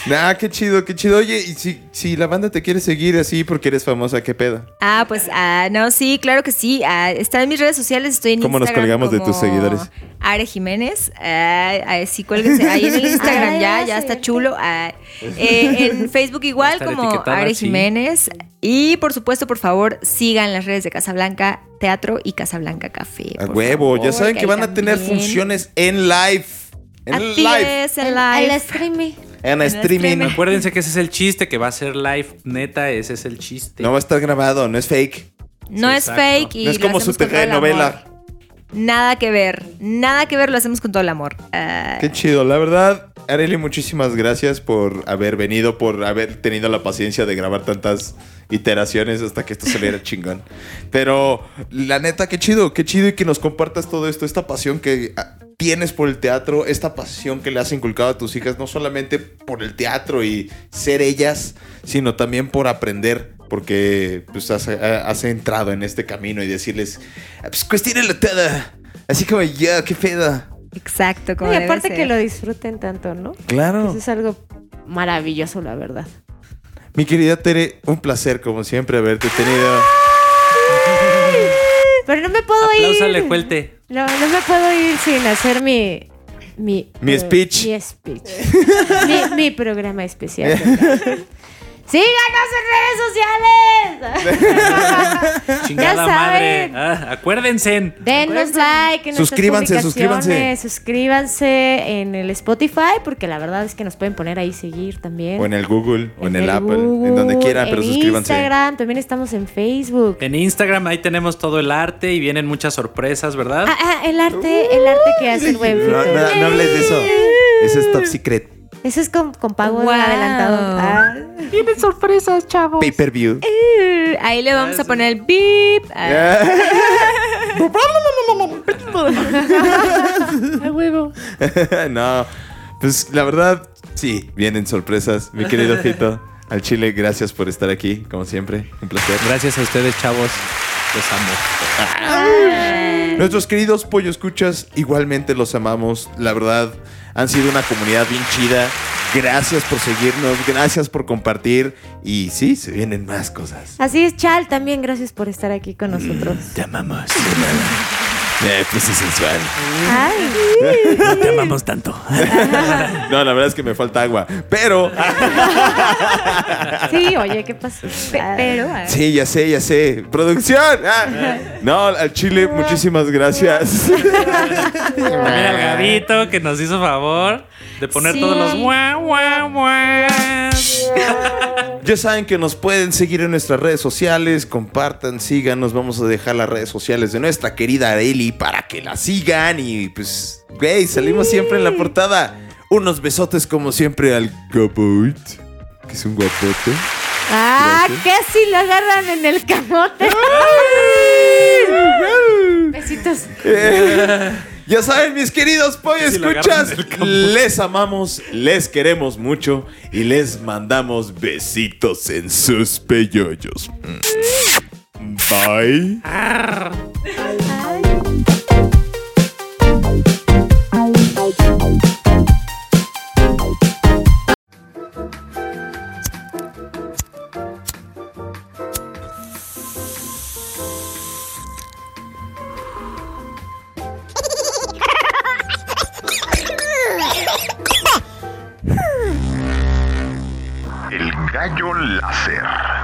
Nah, qué chido, qué chido. Oye, y si, si la banda te quiere seguir así porque eres famosa, ¿qué pedo? Ah, pues, ah, no, sí, claro que sí. Ah, está en mis redes sociales, estoy en ¿Cómo nos Instagram colgamos de tus seguidores? Are Jiménez. Ah, ah, sí, cuélguense. Ahí en el Instagram Ah, ya, ya está chulo. Ah, eh, en Facebook igual como Are sí. Jiménez. Y por supuesto, por favor, sigan las redes de Casablanca Teatro y Casablanca Café. A huevo, ya saben que van a tener también. funciones en live. En Así live. es, en El, live. el streaming. En en streaming. streaming. Acuérdense que ese es el chiste, que va a ser live, neta, ese es el chiste. No va a estar grabado, no es fake. No Sí, es exacto. fake y no es como su telenovela. Nada que ver, nada que ver, lo hacemos con todo el amor. Ah, Qué chido, la verdad. Areli, muchísimas gracias por haber venido, por haber tenido la paciencia de grabar tantas iteraciones hasta que esto saliera chingón. Pero la neta, qué chido, qué chido y que nos compartas todo esto, esta pasión que, ah, tienes por el teatro, esta pasión que le has inculcado a tus hijas, no solamente por el teatro y ser ellas, sino también por aprender. Porque pues, has, has entrado en este camino y decirles, pues cuestionenlo todo. Así como yo, qué pedo. Exacto, como y debe aparte ser. que lo disfruten tanto, ¿no? Claro. Eso es algo maravilloso, la verdad. Mi querida Tere, un placer como siempre haberte tenido. Pero no me puedo Apláusale, ir. Juelte. No, no me puedo ir sin hacer mi. Mi, Mi eh, speech. Mi speech. mi, mi programa especial. ¡Síganos en redes sociales! Chingada Ya madre. Ah, acuérdense. Denos like en Suscríbanse, suscríbanse. suscríbanse en el Spotify porque la verdad es que nos pueden poner ahí seguir también. O en el Google, o en el, Apple, Google, en donde quieran, pero en suscríbanse. Instagram, también estamos en Facebook. En Instagram ahí tenemos todo el arte y vienen muchas sorpresas, ¿verdad? Ah, ah, el arte, el arte que hace el buen No, no, no hables de eso. Ese es top secret. Eso es con, con pago Wow. adelantado. Ah. Tienen sorpresas, chavos. Pay per view. Ahí le vamos a poner el beep. Ah, A huevo. no, pues la verdad, sí, vienen sorpresas. Mi querido Fito, al Chile, gracias por estar aquí, como siempre. Un placer. Gracias a ustedes, chavos. Los amo. Nuestros queridos pollo escuchas, igualmente los amamos. La verdad, han sido una comunidad bien chida. Gracias por seguirnos, gracias por compartir. Y sí, se vienen más cosas. Así es, Chal, también gracias por estar aquí con nosotros. Te amamos. Eh, pues es sensual. Ay, No te amamos tanto. No, la verdad es que me falta agua. Pero, sí, oye, ¿qué pasó? Ah. Pero, ah, sí, ya sé, ya sé. Producción. Ah. No, al Chile, muchísimas gracias. También al Gabito que nos hizo favor de poner Sí. todos los guau, guau, guau. Ya saben que nos pueden seguir en nuestras redes sociales, compartan, síganos, vamos a dejar las redes sociales de nuestra querida Areli para que la sigan y pues, güey, salimos siempre en la portada. Unos besotes como siempre al Gaboit, que es un guapote. Ah, Gracias. casi lo agarran en el camote. Besitos. Ya saben, mis queridos pollo Si escuchas, les amamos, les queremos mucho y les mandamos besitos en sus peyoyos. Bye. El rayo láser.